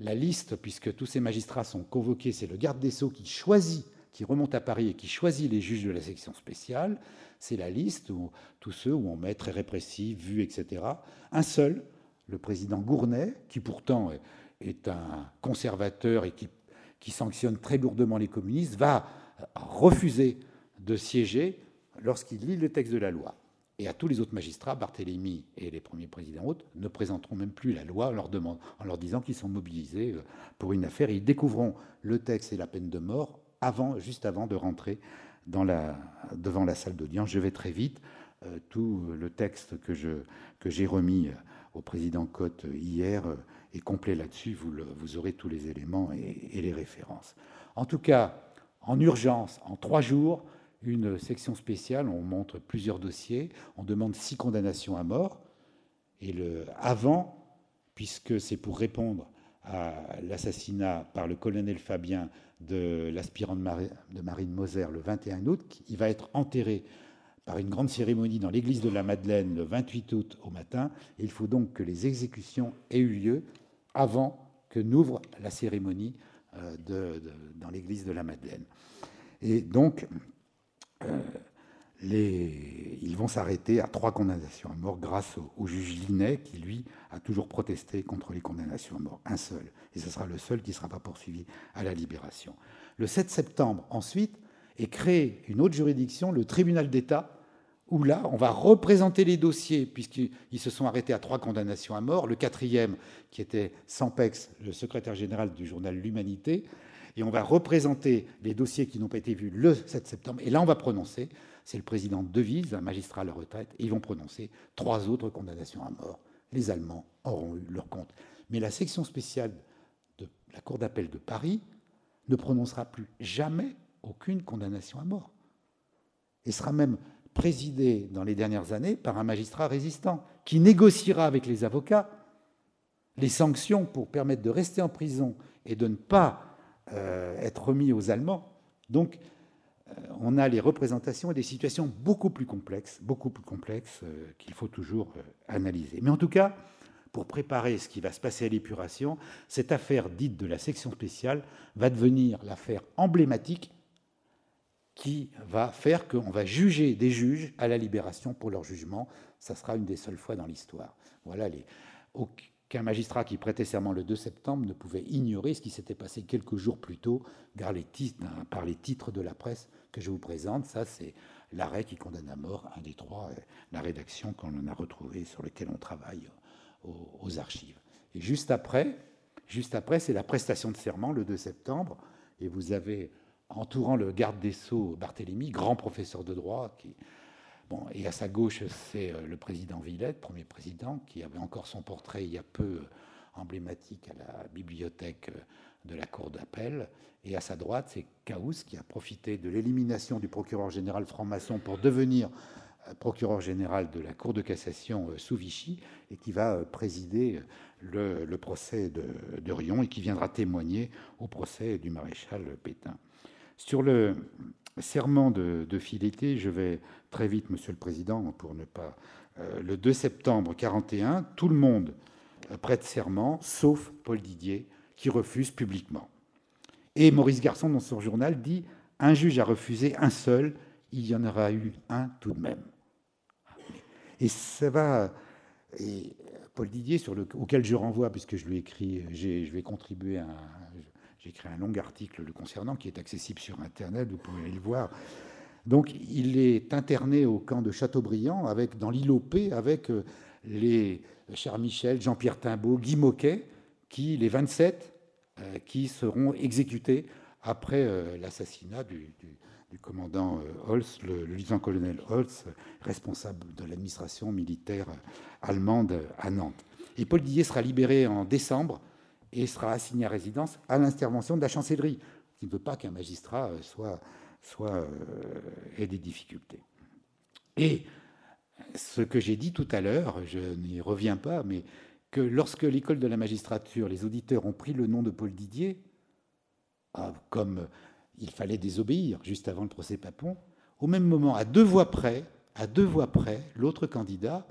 la liste, puisque tous ces magistrats sont convoqués, c'est le garde des Sceaux qui choisit, qui remonte à Paris et qui choisit les juges de la section spéciale. C'est la liste où tous ceux où on met très répressif, vu, etc. Un seul, le président Gournay, qui pourtant est un conservateur et qui, sanctionne très lourdement les communistes, va refuser de siéger lorsqu'il lit le texte de la loi. Et à tous les autres magistrats, Barthélemy et les premiers présidents autres ne présenteront même plus la loi en leur, disant qu'ils sont mobilisés euh, pour une affaire. Ils découvriront le texte et la peine de mort avant, juste avant de rentrer devant la salle d'audience. Je vais très vite. Euh, tout le texte que j'ai remis euh, au président Cotte hier est complet là-dessus. Vous, aurez tous les éléments et, et les références. En tout cas, en urgence, en trois jours, une section spéciale, on montre plusieurs dossiers, on demande six condamnations à mort, et le avant, puisque c'est pour répondre à l'assassinat par le colonel Fabien de l'aspirant de Marine Moser le 21 août, il va être enterré par une grande cérémonie dans l'église de la Madeleine le 28 août au matin. il faut donc que les exécutions aient eu lieu avant que n'ouvre la cérémonie euh, dans l'église de la Madeleine. Et donc, euh, ils vont s'arrêter à trois condamnations à mort grâce au, juge Linet, qui, lui, a toujours protesté contre les condamnations à mort. Un seul. Et ce sera le seul qui ne sera pas poursuivi à la libération. Le 7 septembre, ensuite, est créée une autre juridiction, le tribunal d'État, où là, on va représenter les dossiers, puisqu'ils se sont arrêtés à trois condamnations à mort. Le quatrième, qui était Sampex, le secrétaire général du journal L'Humanité. Et on va représenter les dossiers qui n'ont pas été vus le 7 septembre. Et là, on va prononcer, c'est le président Devise, un magistrat à la retraite, et ils vont prononcer trois autres condamnations à mort. Les Allemands auront eu leur compte. Mais la section spéciale de la Cour d'appel de Paris ne prononcera plus jamais aucune condamnation à mort. Et sera même présidé dans les dernières années par un magistrat résistant qui négociera avec les avocats les sanctions pour permettre de rester en prison et de ne pas euh, être remis aux Allemands. Donc, euh, on a les représentations et des situations beaucoup plus complexes, beaucoup plus complexes euh, qu'il faut toujours analyser. Mais en tout cas, pour préparer ce qui va se passer à l'épuration, cette affaire dite de la section spéciale va devenir l'affaire emblématique qui va faire qu'on va juger des juges à la libération pour leur jugement. Ça sera une des seules fois dans l'histoire. Voilà. Aucun magistrat qui prêtait serment le 2 septembre ne pouvait ignorer ce qui s'était passé quelques jours plus tôt par les, titres, de la presse que je vous présente. Ça, c'est l'arrêt qui condamne à mort, un des trois, euh, la rédaction qu'on a retrouvée, sur lequel on travaille aux, aux archives. Et juste après, juste après, c'est la prestation de serment le 2 septembre. Et vous avez entourant le garde des Sceaux, Barthélemy, grand professeur de droit. Et à sa gauche, c'est euh, le président Villette, premier président, qui avait encore son portrait il y a peu euh, emblématique à la bibliothèque euh, de la Cour d'appel. Et à sa droite, c'est Caous, qui a profité de l'élimination du procureur général franc-maçon pour devenir procureur général de la Cour de cassation sous Vichy et qui va présider le, procès de, de, Rion et qui viendra témoigner au procès du maréchal Pétain. Sur le serment de, de je vais très vite, Monsieur le Président, pour ne pas... le 2 septembre 41, tout le monde prête serment, sauf Paul Didier, qui refuse publiquement. Et Maurice Garçon, dans son journal, dit Un juge a refusé un seul, il y en aura eu un tout de même. Et ça va. Paul Didier, auquel je renvoie, puisque je lui ai écrit, je vais contribuer à. J'ai écrit un long article le concernant qui est accessible sur Internet, vous pouvez le voir. Donc, il est interné au camp de Châteaubriand, avec, dans l'île avec euh, les Charles Michel, Jean-Pierre Timbaud, Guy Moquet, qui, les 27, euh, qui seront exécutés après euh, l'assassinat du, commandant euh, Holz, le, lieutenant-colonel Holz, responsable de l'administration militaire allemande à Nantes. Et Paul Dillet sera libéré en décembre et sera assigné à résidence à l'intervention de la chancellerie, qui ne veut pas qu'un magistrat soit, soit ait des difficultés. Et ce que j'ai dit tout à l'heure, je n'y reviens pas, mais que lorsque l'école de la magistrature, les auditeurs ont pris le nom de Paul Didier, ah, comme il fallait désobéir juste avant le procès Papon, au même moment, à deux voix près, à deux voix près, l'autre candidat,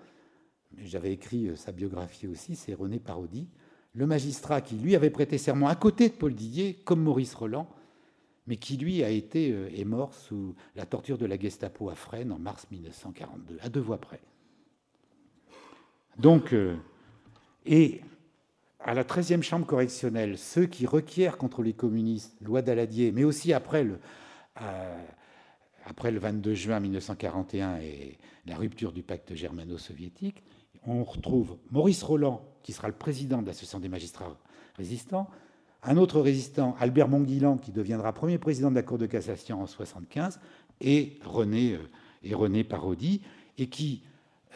j'avais écrit euh, sa biographie aussi, c'est René Parodi, le magistrat qui lui avait prêté serment à côté de Paul Didier, comme Maurice Roland, mais qui lui a été euh, mort sous la torture de la Gestapo à Fresnes en mars 1942, à deux voix près. Donc, euh, et à la 13e chambre correctionnelle, ceux qui requièrent contre les communistes, loi Daladier, mais aussi après le, euh, après le 22 juin 1941 et la rupture du pacte germano-soviétique, on retrouve Maurice Roland, qui sera le président de l'Association des magistrats résistants, un autre résistant, Albert Monguilan, qui deviendra premier président de la Cour de cassation en 1975, et René, euh, et René Parodi, et qui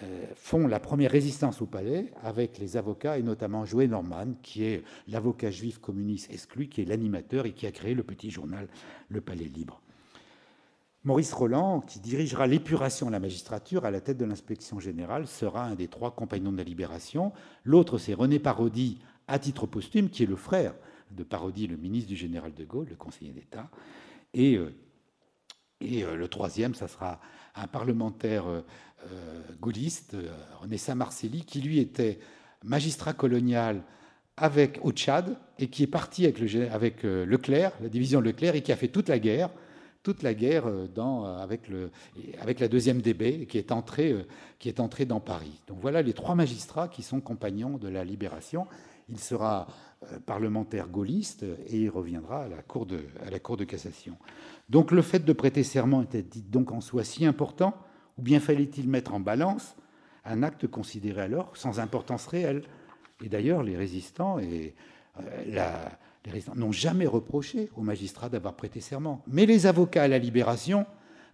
euh, font la première résistance au palais avec les avocats, et notamment Joël Norman, qui est l'avocat juif communiste exclu, qui est l'animateur et qui a créé le petit journal Le Palais Libre. Maurice Roland, qui dirigera l'épuration de la magistrature à la tête de l'inspection générale, sera un des trois compagnons de la libération. L'autre, c'est René Parodi, à titre posthume, qui est le frère de Parodi, le ministre du général de Gaulle, le conseiller d'État. Et, euh, euh, le troisième, ça sera un parlementaire euh, gaulliste, René Saint-Marcelli, qui lui était magistrat colonial avec, au Tchad et qui est parti avec, le, avec Leclerc, la division Leclerc, et qui a fait toute la guerre, toute la guerre avec, le, avec la deuxième DB, qui est, entré, qui est entré dans Paris. Donc voilà les trois magistrats qui sont compagnons de la libération. Il sera parlementaire gaulliste et il reviendra à la Cour de, la cassation. Donc le fait de prêter serment était dit donc en soi si important ou bien fallait-il mettre en balance un acte considéré alors sans importance réelle? Et d'ailleurs, les résistants et euh, n'ont jamais reproché aux magistrats d'avoir prêté serment. Mais les avocats à la libération,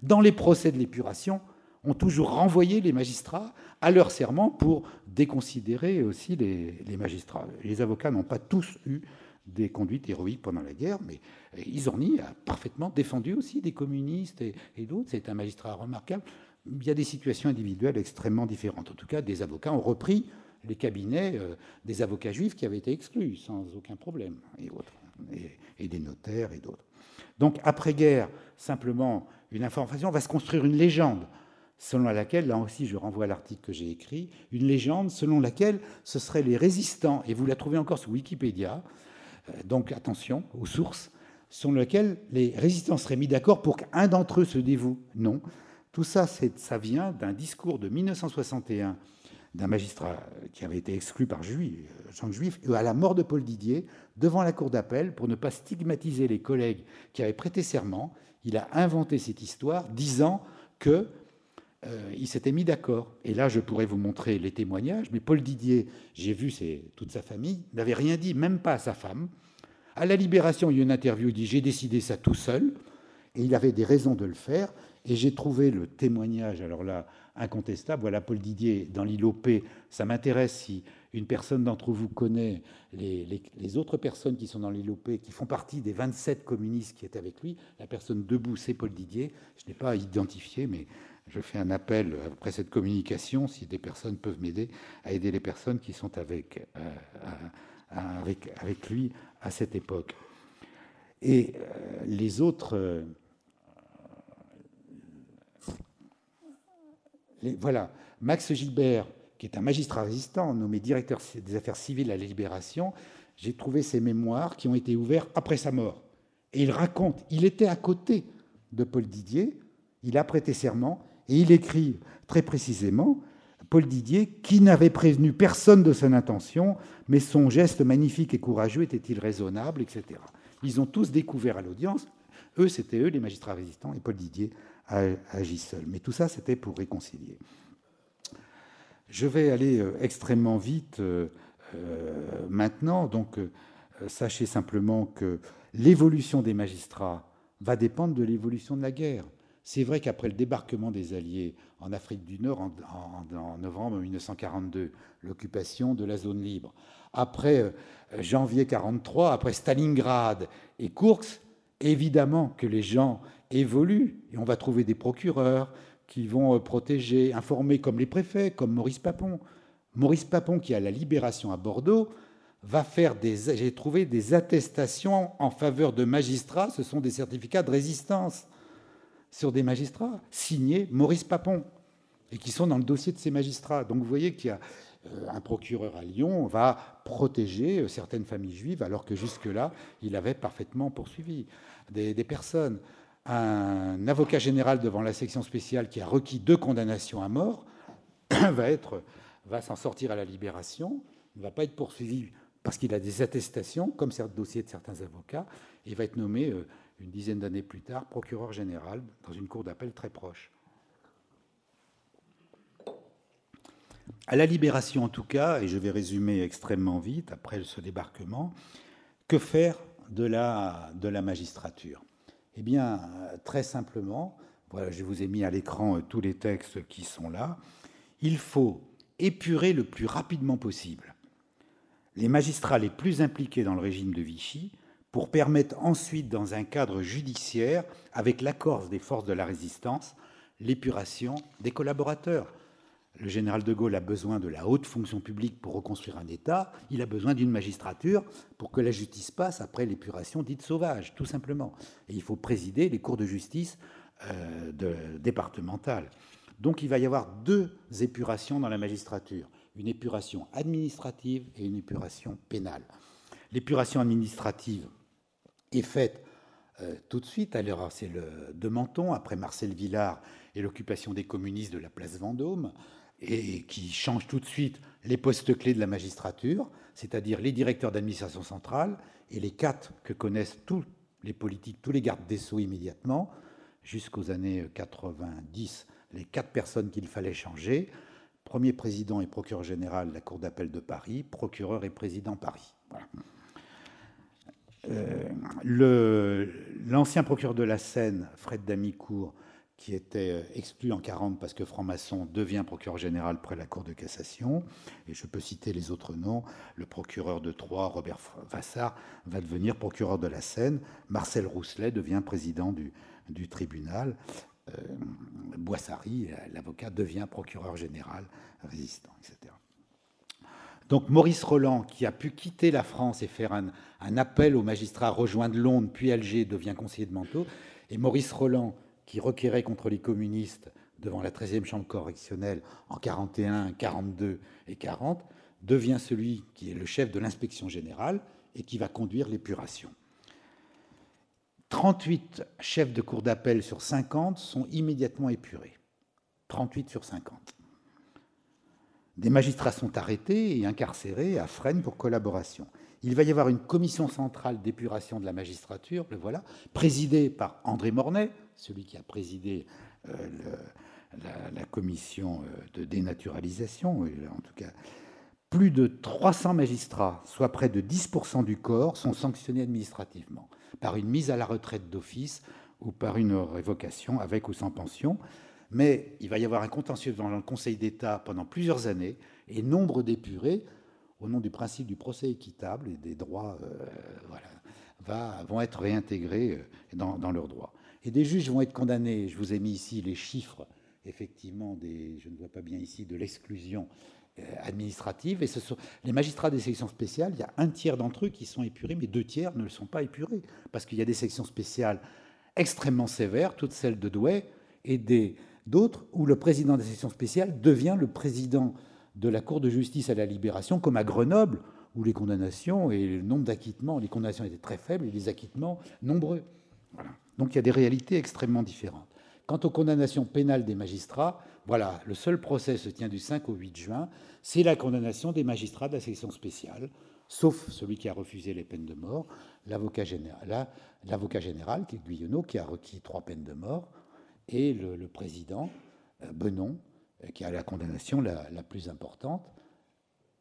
dans les procès de l'épuration, ont toujours renvoyé les magistrats à leur serment pour déconsidérer aussi les, magistrats. Les avocats n'ont pas tous eu des conduites héroïques pendant la guerre, mais Isorni a parfaitement défendu aussi des communistes et d'autres. C'est un magistrat remarquable il y a des situations individuelles extrêmement différentes. En tout cas, des avocats ont repris les cabinets euh, des avocats juifs qui avaient été exclus sans aucun problème, et, des notaires et d'autres. Donc, après-guerre, simplement une information, on va se construire une légende selon laquelle, là aussi je renvoie à l'article que j'ai écrit, une légende selon laquelle ce seraient les résistants, et vous la trouvez encore sur Wikipédia, euh, donc attention aux sources, selon lesquelles les résistants seraient mis d'accord pour qu'un d'entre eux se dévoue. Non, tout ça, ça vient d'un discours de 1961 d'un magistrat qui avait été exclu par Juif, Jean Juif, à la mort de Paul Didier, devant la cour d'appel, pour ne pas stigmatiser les collègues qui avaient prêté serment, il a inventé cette histoire, disant que euh, il s'était mis d'accord. Et là, je pourrais vous montrer les témoignages, mais Paul Didier, j'ai vu toute sa famille, n'avait rien dit, même pas à sa femme. À la Libération, il y a une interview, il dit J'ai décidé ça tout seul, et il avait des raisons de le faire. Et j'ai trouvé le témoignage, alors là, incontestable. Voilà Paul Didier dans l'ILOP. Ça m'intéresse si une personne d'entre vous connaît les, autres personnes qui sont dans l'ILOP, qui font partie des 27 communistes qui étaient avec lui. La personne debout, c'est Paul Didier. Je n'ai pas identifié, mais je fais un appel après cette communication, si des personnes peuvent m'aider, à aider les personnes qui sont avec, euh, lui à cette époque. Et euh, les autres... voilà, Max Gilbert, qui est un magistrat résistant, nommé directeur des affaires civiles à la Libération, j'ai trouvé ses mémoires qui ont été ouverts après sa mort. Et il raconte, il était à côté de Paul Didier, il a prêté serment, et il écrit très précisément, Paul Didier, qui n'avait prévenu personne de son intention, mais son geste magnifique et courageux était-il raisonnable, etc. Ils ont tous découvert à l'audience, eux, c'était eux les magistrats résistants, et Paul Didier a agi seul. Mais tout ça, c'était pour réconcilier. Je vais aller euh, extrêmement vite euh, euh, maintenant, donc sachez simplement que l'évolution des magistrats va dépendre de l'évolution de la guerre. C'est vrai qu'après le débarquement des Alliés en Afrique du Nord en, novembre 1942, l'occupation de la zone libre, après janvier 1943, après Stalingrad et Kursk, évidemment que les gens évoluent et on va trouver des procureurs qui vont euh, protéger, informer comme les préfets, comme Maurice Papon. Maurice Papon, qui a la libération à Bordeaux, va faire des. J'ai trouvé des attestations en faveur de magistrats, ce sont des certificats de résistance sur des magistrats signés Maurice Papon et qui sont dans le dossier de ces magistrats. Donc vous voyez qu'il y a euh, un procureur à Lyon va protéger euh, certaines familles juives alors que jusque-là, il avait parfaitement poursuivi des, personnes. Un avocat général devant la section spéciale qui a requis deux condamnations à mort va, s'en sortir à la libération, ne va pas être poursuivi parce qu'il a des attestations, comme le dossier de certains avocats, et va être nommé euh, une dizaine d'années plus tard, procureur général dans une cour d'appel très proche. À la libération, en tout cas, et je vais résumer extrêmement vite après ce débarquement, que faire de la, magistrature Eh bien, très simplement, voilà, je vous ai mis à l'écran euh, tous les textes qui sont là, il faut épurer le plus rapidement possible les magistrats les plus impliqués dans le régime de Vichy pour permettre ensuite, dans un cadre judiciaire, avec l'accord des forces de la résistance, l'épuration des collaborateurs. Le général de Gaulle a besoin de la haute fonction publique pour reconstruire un État, il a besoin d'une magistrature pour que la justice passe après l'épuration dite sauvage, tout simplement. Et il faut présider les cours de justice euh, départementales. Donc il va y avoir deux épurations dans la magistrature, une épuration administrative et une épuration pénale. L'épuration administrative, est faite euh, tout de suite. Alors, c'est le de Menton, après Marcel Villard et l'occupation des communistes de la place Vendôme, et qui change tout de suite les postes clés de la magistrature, c'est-à-dire les directeurs d'administration centrale et les quatre que connaissent tous les politiques, tous les gardes des sceaux immédiatement, jusqu'aux années 90, les quatre personnes qu'il fallait changer. Premier président et procureur général de la Cour d'appel de Paris, procureur et président Paris. Euh, l'ancien procureur de la Seine, Fred Damicourt, qui était euh, exclu en 40 parce que franc-maçon devient procureur général près la Cour de cassation. Et je peux citer les autres noms. Le procureur de Troyes, Robert Vassar, va devenir procureur de la Seine. Marcel Rousselet devient président du, du tribunal. Euh, Boissary, l'avocat, devient procureur général résistant, etc. Donc Maurice Roland, qui a pu quitter la France et faire un, appel aux magistrats rejoindre Londres, puis Alger, devient conseiller de Manteau. Et Maurice Roland, qui requérait contre les communistes devant la 13e chambre correctionnelle en 41, 42 et 40, devient celui qui est le chef de l'inspection générale et qui va conduire l'épuration. 38 chefs de cour d'appel sur 50 sont immédiatement épurés. 38 sur 50. Des magistrats sont arrêtés et incarcérés à Fresnes pour collaboration. Il va y avoir une commission centrale d'épuration de la magistrature, le voilà, présidée par André Mornay, celui qui a présidé euh, la, commission euh, de dénaturalisation, euh, en tout cas. Plus de 300 magistrats, soit près de 10% du corps, sont sanctionnés administrativement par une mise à la retraite d'office ou par une révocation avec ou sans pension mais il va y avoir un contentieux devant le Conseil d'État pendant plusieurs années, et nombre d'épurés, au nom du principe du procès équitable et des droits, vont être réintégrés dans, leurs droits. Et des juges vont être condamnés, je vous ai mis ici les chiffres effectivement des, je ne vois pas bien ici, de l'exclusion euh, administrative. Et ce sont les magistrats des sections spéciales, il y a un tiers d'entre eux qui sont épurés, mais deux tiers ne le sont pas épurés. Parce qu'il y a des sections spéciales extrêmement sévères, toutes celles de Douai, et d'autres où le président des sections spéciales devient le président de la Cour de justice à la libération, comme à Grenoble, où les condamnations et le nombre d'acquittements, les condamnations étaient très faibles et les acquittements nombreux. Donc il y a des réalités extrêmement différentes. Quant aux condamnations pénales des magistrats, voilà, le seul procès se tient du 5 au 8 juin, c'est la condamnation des magistrats de la section spéciale, sauf celui qui a refusé les peines de mort, l'avocat général, qui est Guyonneau, qui a requis trois peines de mort, et le, président, euh, Benon, euh, qui a la condamnation la, plus importante.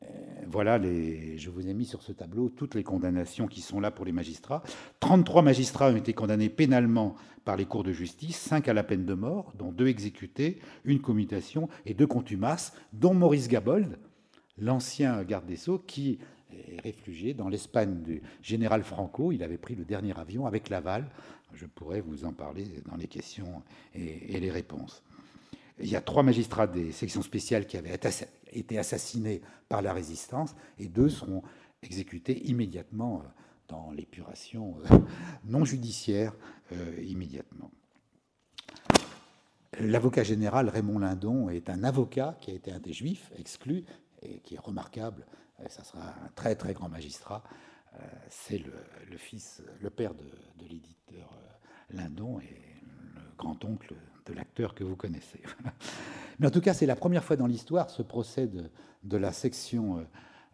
Euh, voilà, je vous ai mis sur ce tableau toutes les condamnations qui sont là pour les magistrats. 33 magistrats ont été condamnés pénalement par les cours de justice, 5 à la peine de mort, dont 2 exécutés, une commutation et 2 contumaces, dont Maurice Gabold, l'ancien garde des Sceaux, qui est réfugié dans l'Espagne du général Franco. Il avait pris le dernier avion avec Laval. Je pourrais vous en parler dans les questions et les réponses. Il y a trois magistrats des sections spéciales qui avaient été assassinés par la résistance et deux seront exécutés immédiatement euh, dans l'épuration euh, non judiciaire euh, immédiatement. L'avocat général Raymond Lindon est un avocat qui a été un des juifs exclu et qui est remarquable. Ça sera un très très grand magistrat. C'est le, fils, le père de, de l'éditeur Lindon et le grand-oncle de l'acteur que vous connaissez. Mais en tout cas, c'est la première fois dans l'histoire, ce procès de, la section euh,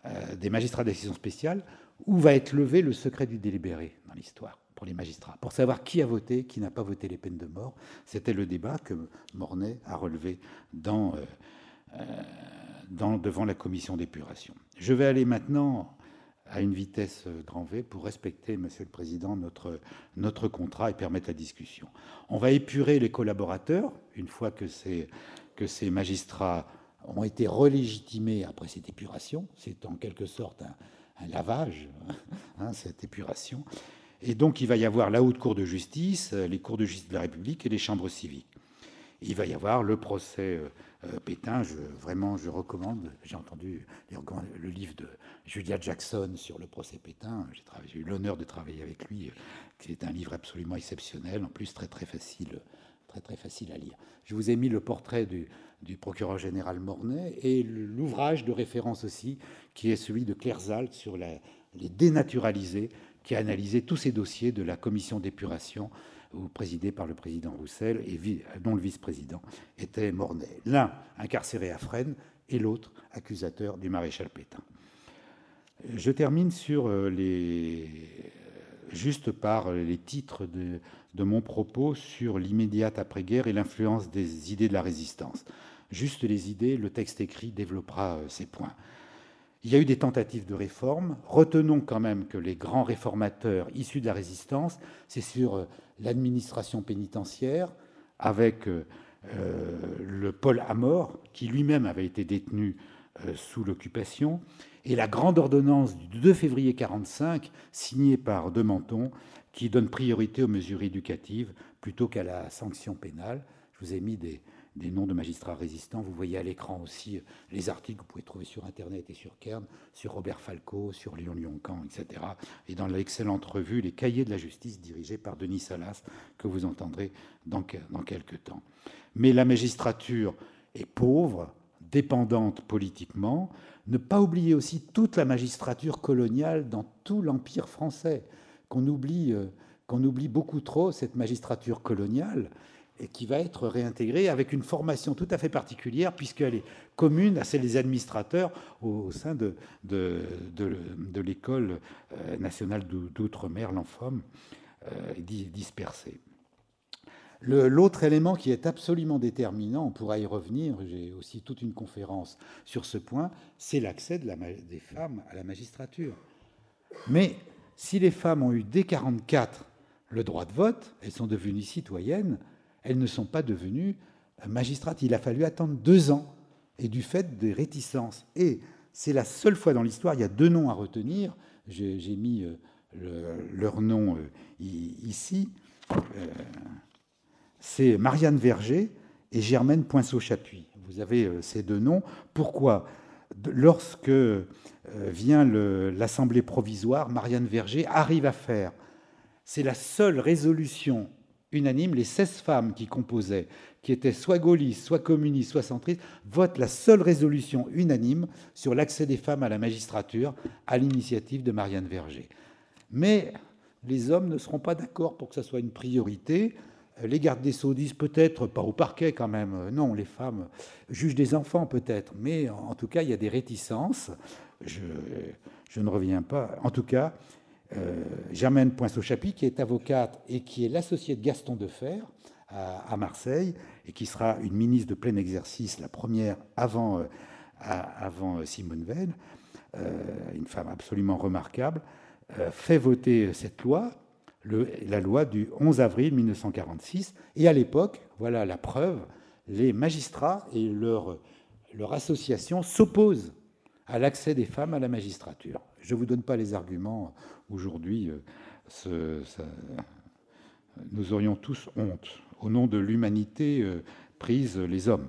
euh, des magistrats de décision spéciale, où va être levé le secret du délibéré dans l'histoire pour les magistrats, pour savoir qui a voté, qui n'a pas voté les peines de mort. C'était le débat que Mornay a relevé euh, devant la commission d'épuration. Je vais aller maintenant à une vitesse euh, grand V pour respecter, Monsieur le Président, notre, contrat et permettre la discussion. On va épurer les collaborateurs une fois que ces, magistrats ont été relégitimés après cette épuration. C'est en quelque sorte un, lavage, hein, cette épuration. Et donc il va y avoir la haute cour de justice, les cours de justice de la République et les chambres civiques. Il va y avoir le procès euh, euh, Pétain, vraiment, je recommande. J'ai entendu le livre de Julia Jackson sur le procès Pétain. J'ai eu l'honneur de travailler avec lui, qui est un livre absolument exceptionnel, en plus très très facile, très très facile à lire. Je vous ai mis le portrait du, procureur général Mornay et l'ouvrage de référence aussi, qui est celui de Claire Zalt sur les dénaturalisés, qui a analysé tous ces dossiers de la commission d'épuration présidé par le président Roussel, et dont le vice-président était Mornay. L'un incarcéré à Fresnes et l'autre accusateur du maréchal Pétain. Je termine sur euh, les, juste par les titres de, de mon propos sur l'immédiate après-guerre et l'influence des idées de la résistance. Juste les idées, le texte écrit développera euh, ces points. Il y a eu des tentatives de réforme. Retenons quand même que les grands réformateurs issus de la résistance, c'est sur euh, l'administration pénitentiaire, avec euh, euh, le Paul Amor, qui lui-même avait été détenu sous l'occupation, et la grande ordonnance du 2 février 1945, signée par De Menton, qui donne priorité aux mesures éducatives plutôt qu'à la sanction pénale. Je vous ai mis des, des noms de magistrats résistants. Vous voyez à l'écran aussi euh, les articles que vous pouvez trouver sur Internet et sur Kern, sur Robert Falco, sur Léon Lioncan, etc. Et dans l'excellente revue Les Cahiers de la justice dirigée par Denis Salas, que vous entendrez dans, dans quelques temps. Mais la magistrature est pauvre, dépendante politiquement. Ne pas oublier aussi toute la magistrature coloniale dans tout l'Empire français, qu'on oublie, euh, qu'on oublie beaucoup trop, cette magistrature coloniale et qui va être réintégrée avec une formation tout à fait particulière, puisqu'elle est commune à celle des administrateurs au sein de, de, l'école euh, nationale d'outre-mer, l'enfant euh, dispersée. L'autre élément qui est absolument déterminant, on pourra y revenir, j'ai aussi toute une conférence sur ce point, c'est l'accès de des femmes à la magistrature. Mais si les femmes ont eu dès 1944 le droit de vote, elles sont devenues citoyennes, elles ne sont pas devenues magistrates. Il a fallu attendre deux ans, et du fait des réticences. Et c'est la seule fois dans l'histoire, il y a deux noms à retenir, j'ai mis euh, leur nom euh, ici, euh, c'est Marianne Verger et Germaine Poinceau-Chapuis. Vous avez ces deux noms. Pourquoi? Lorsque vient l'Assemblée provisoire, Marianne Verger arrive à faire. C'est la seule résolution unanime. Les 16 femmes qui composaient, qui étaient soit gaullistes, soit communistes, soit centristes, votent la seule résolution unanime sur l'accès des femmes à la magistrature à l'initiative de Marianne Verger. Mais les hommes ne seront pas d'accord pour que ça soit une priorité. Les gardes des Sceaux disent peut-être, pas au parquet quand même, non, les femmes jugent des enfants peut-être, mais en tout cas, il y a des réticences. Je, je ne reviens pas. En tout cas, euh, Germaine Poinceau-Chapuis, qui est avocate et qui est l'associée de Gaston Defer à, Marseille, et qui sera une ministre de plein exercice, la première avant, euh, avant Simone Veil, euh, une femme absolument remarquable, fait voter cette loi, la loi du 11 avril 1946. Et à l'époque, voilà la preuve, les magistrats et leur, leur association s'opposent à l'accès des femmes à la magistrature. Je ne vous donne pas les arguments aujourd'hui. Euh, nous aurions tous honte, au nom de l'humanité euh, prise les hommes.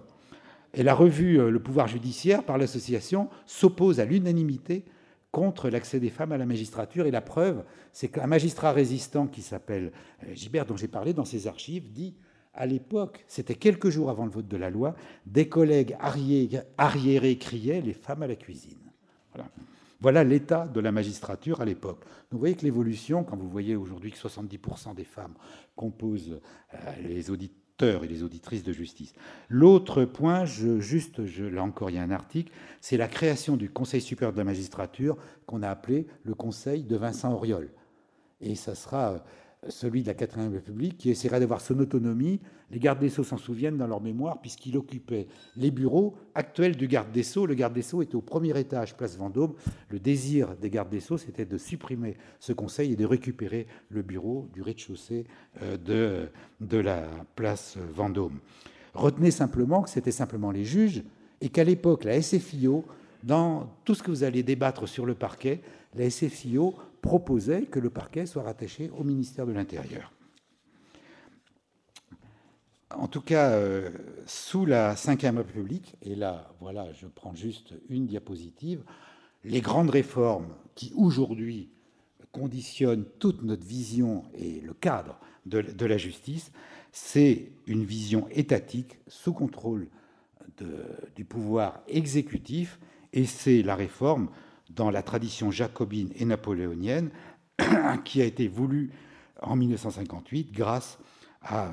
Et la revue euh, Le pouvoir judiciaire, par l'association, s'oppose à l'unanimité contre l'accès des femmes à la magistrature. Et la preuve, c'est qu'un magistrat résistant qui s'appelle Gilbert, dont j'ai parlé dans ses archives, dit à l'époque, c'était quelques jours avant le vote de la loi, des collègues arriérés criaient les femmes à la cuisine. Voilà. L'état de la magistrature à l'époque. Vous voyez que l'évolution, quand vous voyez aujourd'hui que 70% des femmes composent euh, les auditeurs et les auditrices de justice. L'autre point, juste, je, là encore, il y a un article, c'est la création du Conseil supérieur de la magistrature qu'on a appelé le Conseil de Vincent Auriol. Et ça sera euh, celui de la 4ème République, qui essaiera d'avoir son autonomie. Les gardes des Sceaux s'en souviennent dans leur mémoire, puisqu'il occupait les bureaux actuels du garde des Sceaux. Le garde des Sceaux était au premier étage, place Vendôme. Le désir des gardes des Sceaux, c'était de supprimer ce conseil et de récupérer le bureau du rez-de-chaussée euh, de, de la place Vendôme. Retenez simplement que c'était simplement les juges et qu'à l'époque, la SFIO, dans tout ce que vous allez débattre sur le parquet, la SFIO proposait que le parquet soit rattaché au ministère de l'Intérieur. En tout cas, euh, sous la Ve République, et là, voilà, je prends juste une diapositive, les grandes réformes qui aujourd'hui conditionnent toute notre vision et le cadre de, la justice, c'est une vision étatique sous contrôle du pouvoir exécutif, et c'est la réforme dans la tradition jacobine et napoléonienne qui a été voulu en 1958 grâce à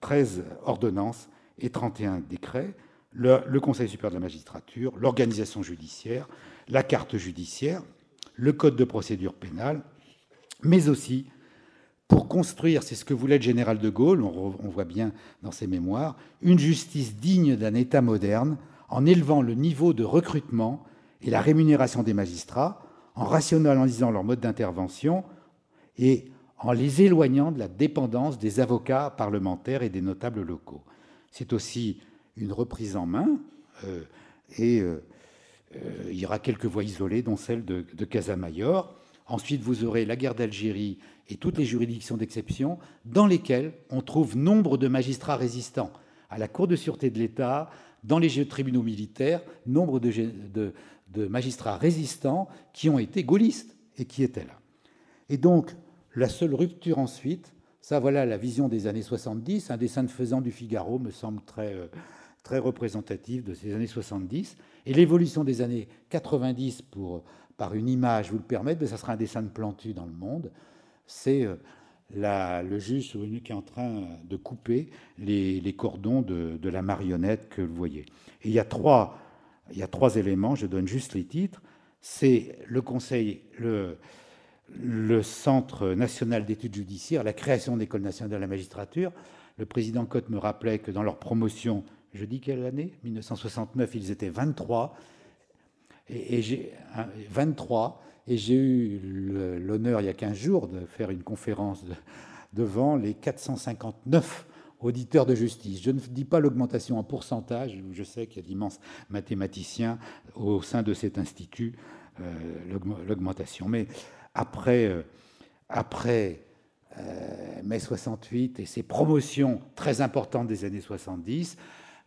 13 euh, ordonnances et 31 décrets, le, Conseil supérieur de la magistrature, l'organisation judiciaire, la carte judiciaire, le code de procédure pénale, mais aussi pour construire, c'est ce que voulait le général de Gaulle, on, on voit bien dans ses mémoires, une justice digne d'un État moderne en élevant le niveau de recrutement et la rémunération des magistrats, en rationalisant leur mode d'intervention et en les éloignant de la dépendance des avocats parlementaires et des notables locaux. C'est aussi une reprise en main, euh, et euh, euh, il y aura quelques voies isolées, dont celle de, Casamayor. Ensuite, vous aurez la guerre d'Algérie et toutes les juridictions d'exception, dans lesquelles on trouve nombre de magistrats résistants à la Cour de sûreté de l'État, dans les tribunaux militaires, nombre de, de magistrats résistants qui ont été gaullistes et qui étaient là. Et donc, la seule rupture ensuite, ça voilà la vision des années 70, un dessin de faisant du Figaro me semble très, euh, très représentatif de ces années 70, et l'évolution des années 90 pour, par une image vous le permettre, mais ça sera un dessin de Plantu dans le monde, c'est euh, le juge qui est en train de couper les, les cordons de, de, la marionnette que vous voyez. Et il y a trois il y a trois éléments, je donne juste les titres. C'est le Conseil, le, Centre national d'études judiciaires, la création d'école nationale de la magistrature. Le président Cotte me rappelait que dans leur promotion, je dis quelle année? 1969, ils étaient 23. Et, j'ai 23. Et j'ai eu l'honneur, il y a 15 jours, de faire une conférence de, devant les 459 auditeur de justice. Je ne dis pas l'augmentation en pourcentage, je sais qu'il y a d'immenses mathématiciens au sein de cet institut, euh, l'augmentation. Mais après, euh, après mai 68 et ses promotions très importantes des années 70,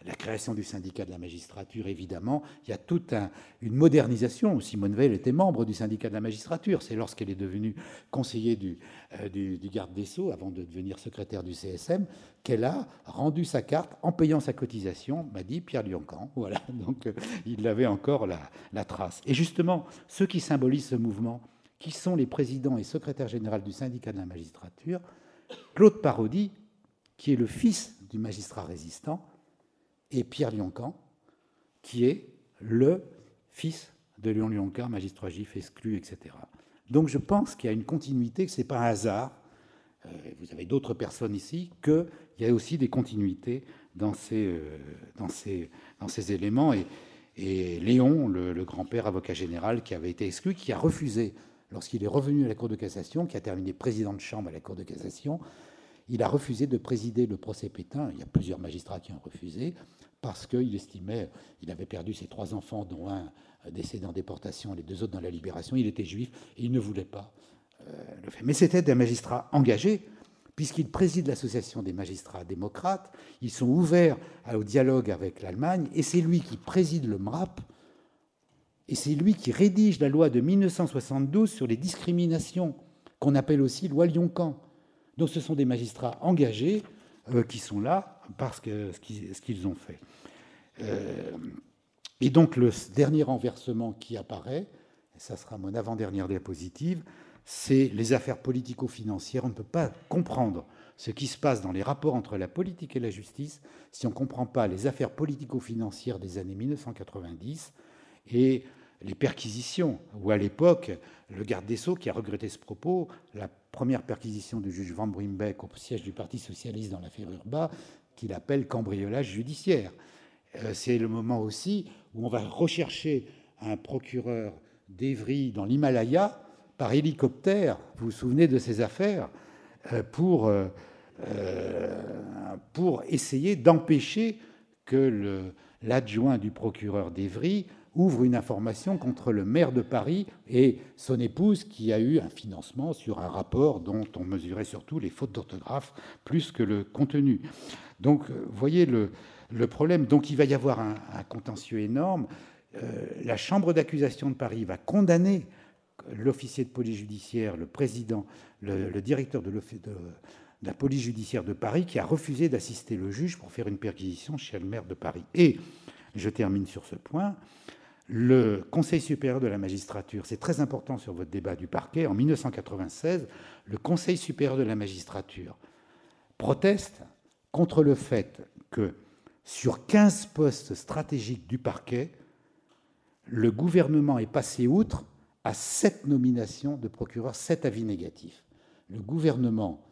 la création du syndicat de la magistrature, évidemment, il y a toute une modernisation. Simone Veil était membre du syndicat de la magistrature. C'est lorsqu'elle est devenue conseiller euh, du, garde des Sceaux, avant de devenir secrétaire du CSM, qu'elle a rendu sa carte en payant sa cotisation, m'a dit Pierre Lioncan. Voilà, donc euh, il avait encore la, la trace. Et justement, ceux qui symbolisent ce mouvement, qui sont les présidents et secrétaires généraux du syndicat de la magistrature, Claude Parodi, qui est le fils du magistrat résistant, et Pierre Lioncan, qui est le fils de Léon Lioncan, magistrat juif exclu, etc. Donc je pense qu'il y a une continuité, que ce n'est pas un hasard, euh, vous avez d'autres personnes ici, qu'il y a aussi des continuités dans ces, euh, dans ces, dans ces éléments. Et, Léon, le, le grand-père avocat général qui avait été exclu, qui a refusé, lorsqu'il est revenu à la Cour de cassation, qui a terminé président de chambre à la Cour de cassation, il a refusé de présider le procès Pétain. Il y a plusieurs magistrats qui ont refusé parce qu'il estimait, il avait perdu ses trois enfants, dont un décédé en déportation, les deux autres dans la libération. Il était juif et il ne voulait pas euh, le faire. Mais c'était un magistrat engagé, puisqu'il préside l'association des magistrats démocrates. Ils sont ouverts au dialogue avec l'Allemagne et c'est lui qui préside le MRAP. Et c'est lui qui rédige la loi de 1972 sur les discriminations, qu'on appelle aussi loi Lyon-Camp. Donc ce sont des magistrats engagés euh, qui sont là parce que ce qu'ils ont fait. Euh, et donc le dernier renversement qui apparaît, et ça sera mon avant-dernière diapositive, c'est les affaires politico-financières. On ne peut pas comprendre ce qui se passe dans les rapports entre la politique et la justice si on ne comprend pas les affaires politico-financières des années 1990 et les perquisitions, où à l'époque, le garde des Sceaux, qui a regretté ce propos, la première perquisition du juge Van Brimbeck au siège du Parti socialiste dans l'affaire Urba, qu'il appelle cambriolage judiciaire. Euh, c'est le moment aussi où on va rechercher un procureur d'Evry dans l'Himalaya par hélicoptère, vous vous souvenez de ces affaires, euh, pour, euh, pour essayer d'empêcher que l'adjoint du procureur d'Evry ouvre une information contre le maire de Paris et son épouse qui a eu un financement sur un rapport dont on mesurait surtout les fautes d'orthographe plus que le contenu. Donc, vous voyez le, le problème. Donc, il va y avoir un, contentieux énorme. Euh, la Chambre d'accusation de Paris va condamner l'officier de police judiciaire, le président, le, directeur de, de, la police judiciaire de Paris, qui a refusé d'assister le juge pour faire une perquisition chez le maire de Paris. Et je termine sur ce point le Conseil supérieur de la magistrature, c'est très important sur votre débat du parquet, en 1996, le Conseil supérieur de la magistrature proteste contre le fait que sur 15 postes stratégiques du parquet, le gouvernement est passé outre à 7 nominations de procureurs, 7 avis négatifs. Le gouvernement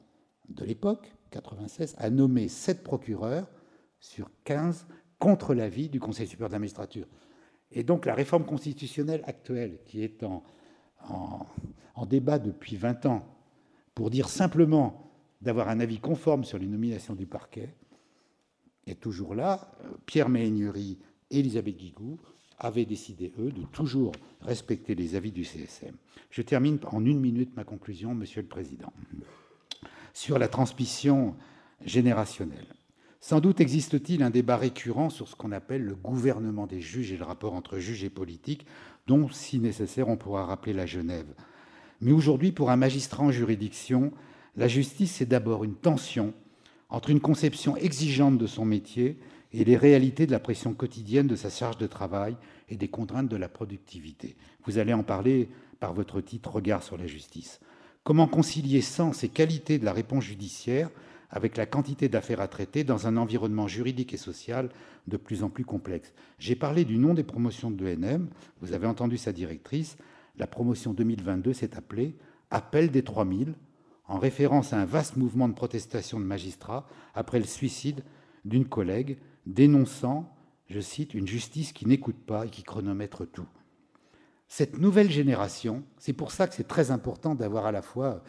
de l'époque, 96, a nommé 7 procureurs sur 15 contre l'avis du Conseil supérieur de la magistrature. Et donc la réforme constitutionnelle actuelle, qui est en, débat depuis 20 ans, pour dire simplement d'avoir un avis conforme sur les nominations du parquet, est toujours là. Pierre Méhaignerie et Elisabeth Guigou avaient décidé, eux, de toujours respecter les avis du CSM. Je termine en une minute ma conclusion, Monsieur le Président, sur la transmission générationnelle. Sans doute existe-t-il un débat récurrent sur ce qu'on appelle le gouvernement des juges et le rapport entre juges et politiques, dont, si nécessaire, on pourra rappeler la Genève. Mais aujourd'hui, pour un magistrat en juridiction, la justice, c'est d'abord une tension entre une conception exigeante de son métier et les réalités de la pression quotidienne de sa charge de travail et des contraintes de la productivité. Vous allez en parler par votre titre Regard sur la justice. Comment concilier sens et qualité de la réponse judiciaire avec la quantité d'affaires à traiter dans un environnement juridique et social de plus en plus complexe. J'ai parlé du nom des promotions de l'ENM, vous avez entendu sa directrice, la promotion 2022 s'est appelée Appel des 3000, en référence à un vaste mouvement de protestation de magistrats après le suicide d'une collègue dénonçant, je cite, une justice qui n'écoute pas et qui chronomètre tout. Cette nouvelle génération, c'est pour ça que c'est très important d'avoir à la fois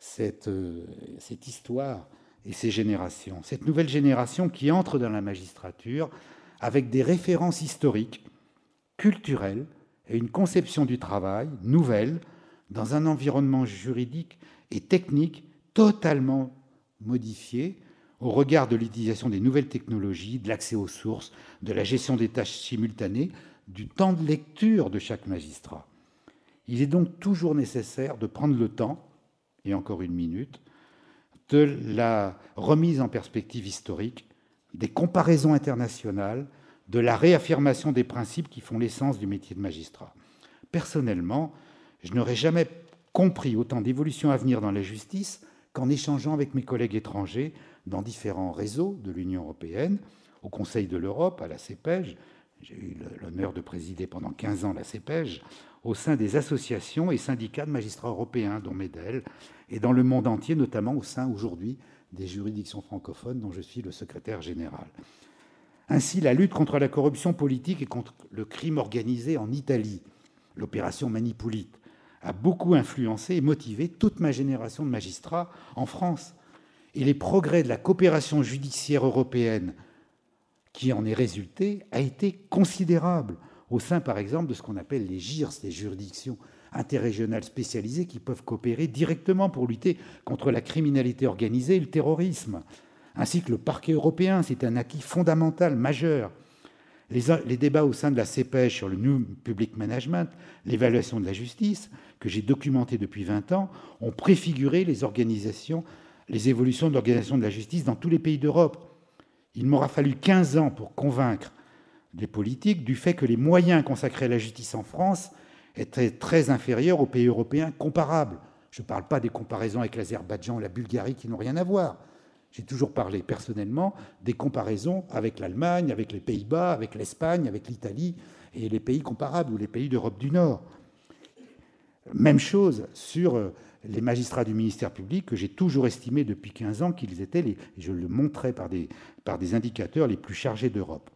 cette, euh, cette histoire et ces générations. Cette nouvelle génération qui entre dans la magistrature avec des références historiques, culturelles et une conception du travail nouvelle dans un environnement juridique et technique totalement modifié au regard de l'utilisation des nouvelles technologies, de l'accès aux sources, de la gestion des tâches simultanées, du temps de lecture de chaque magistrat. Il est donc toujours nécessaire de prendre le temps, et encore une minute, de la remise en perspective historique, des comparaisons internationales, de la réaffirmation des principes qui font l'essence du métier de magistrat. Personnellement, je n'aurais jamais compris autant d'évolutions à venir dans la justice qu'en échangeant avec mes collègues étrangers dans différents réseaux de l'Union européenne, au Conseil de l'Europe, à la CEPEJ. J'ai eu l'honneur de présider pendant 15 ans la CEPEJ, au sein des associations et syndicats de magistrats européens, dont MEDEL, et dans le monde entier, notamment au sein aujourd'hui des juridictions francophones, dont je suis le secrétaire général. Ainsi, la lutte contre la corruption politique et contre le crime organisé en Italie, l'opération Manipulite, a beaucoup influencé et motivé toute ma génération de magistrats en France. Et les progrès de la coopération judiciaire européenne qui en est résulté a été considérable au sein, par exemple, de ce qu'on appelle les GIRS, les juridictions interrégionales spécialisées qui peuvent coopérer directement pour lutter contre la criminalité organisée et le terrorisme, ainsi que le parquet européen. C'est un acquis fondamental, majeur. Les, débats au sein de la CPEJ sur le New Public Management, l'évaluation de la justice, que j'ai documenté depuis 20 ans, ont préfiguré les organisations, les évolutions de l'organisation de la justice dans tous les pays d'Europe. Il m'aura fallu 15 ans pour convaincre des politiques du fait que les moyens consacrés à la justice en France étaient très inférieurs aux pays européens comparables. Je ne parle pas des comparaisons avec l'Azerbaïdjan et la Bulgarie qui n'ont rien à voir. J'ai toujours parlé personnellement des comparaisons avec l'Allemagne, avec les Pays-Bas, avec l'Espagne, avec l'Italie et les pays comparables ou les pays d'Europe du Nord. Même chose sur euh, les magistrats du ministère public, que j'ai toujours estimé depuis 15 ans qu'ils étaient, les, je le montrais par des, par des indicateurs, les plus chargés d'Europe.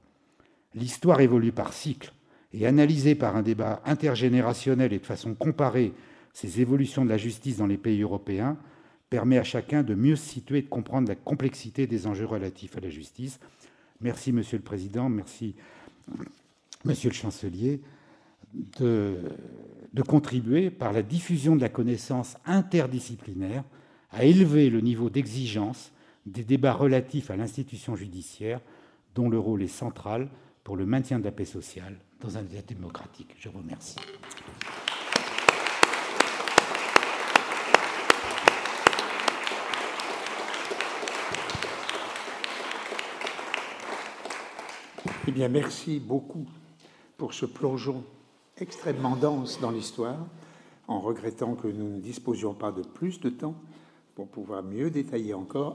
L'histoire évolue par cycle et analysée par un débat intergénérationnel et de façon comparée ces évolutions de la justice dans les pays européens permet à chacun de mieux se situer et de comprendre la complexité des enjeux relatifs à la justice. Merci, Monsieur le Président, merci, Monsieur le Chancelier, de, de contribuer par la diffusion de la connaissance interdisciplinaire à élever le niveau d'exigence des débats relatifs à l'institution judiciaire, dont le rôle est central pour le maintien de la paix sociale dans un État démocratique. Je vous remercie. Eh merci beaucoup pour ce plongeon extrêmement dense dans l'histoire, en regrettant que nous ne disposions pas de plus de temps pour pouvoir mieux détailler encore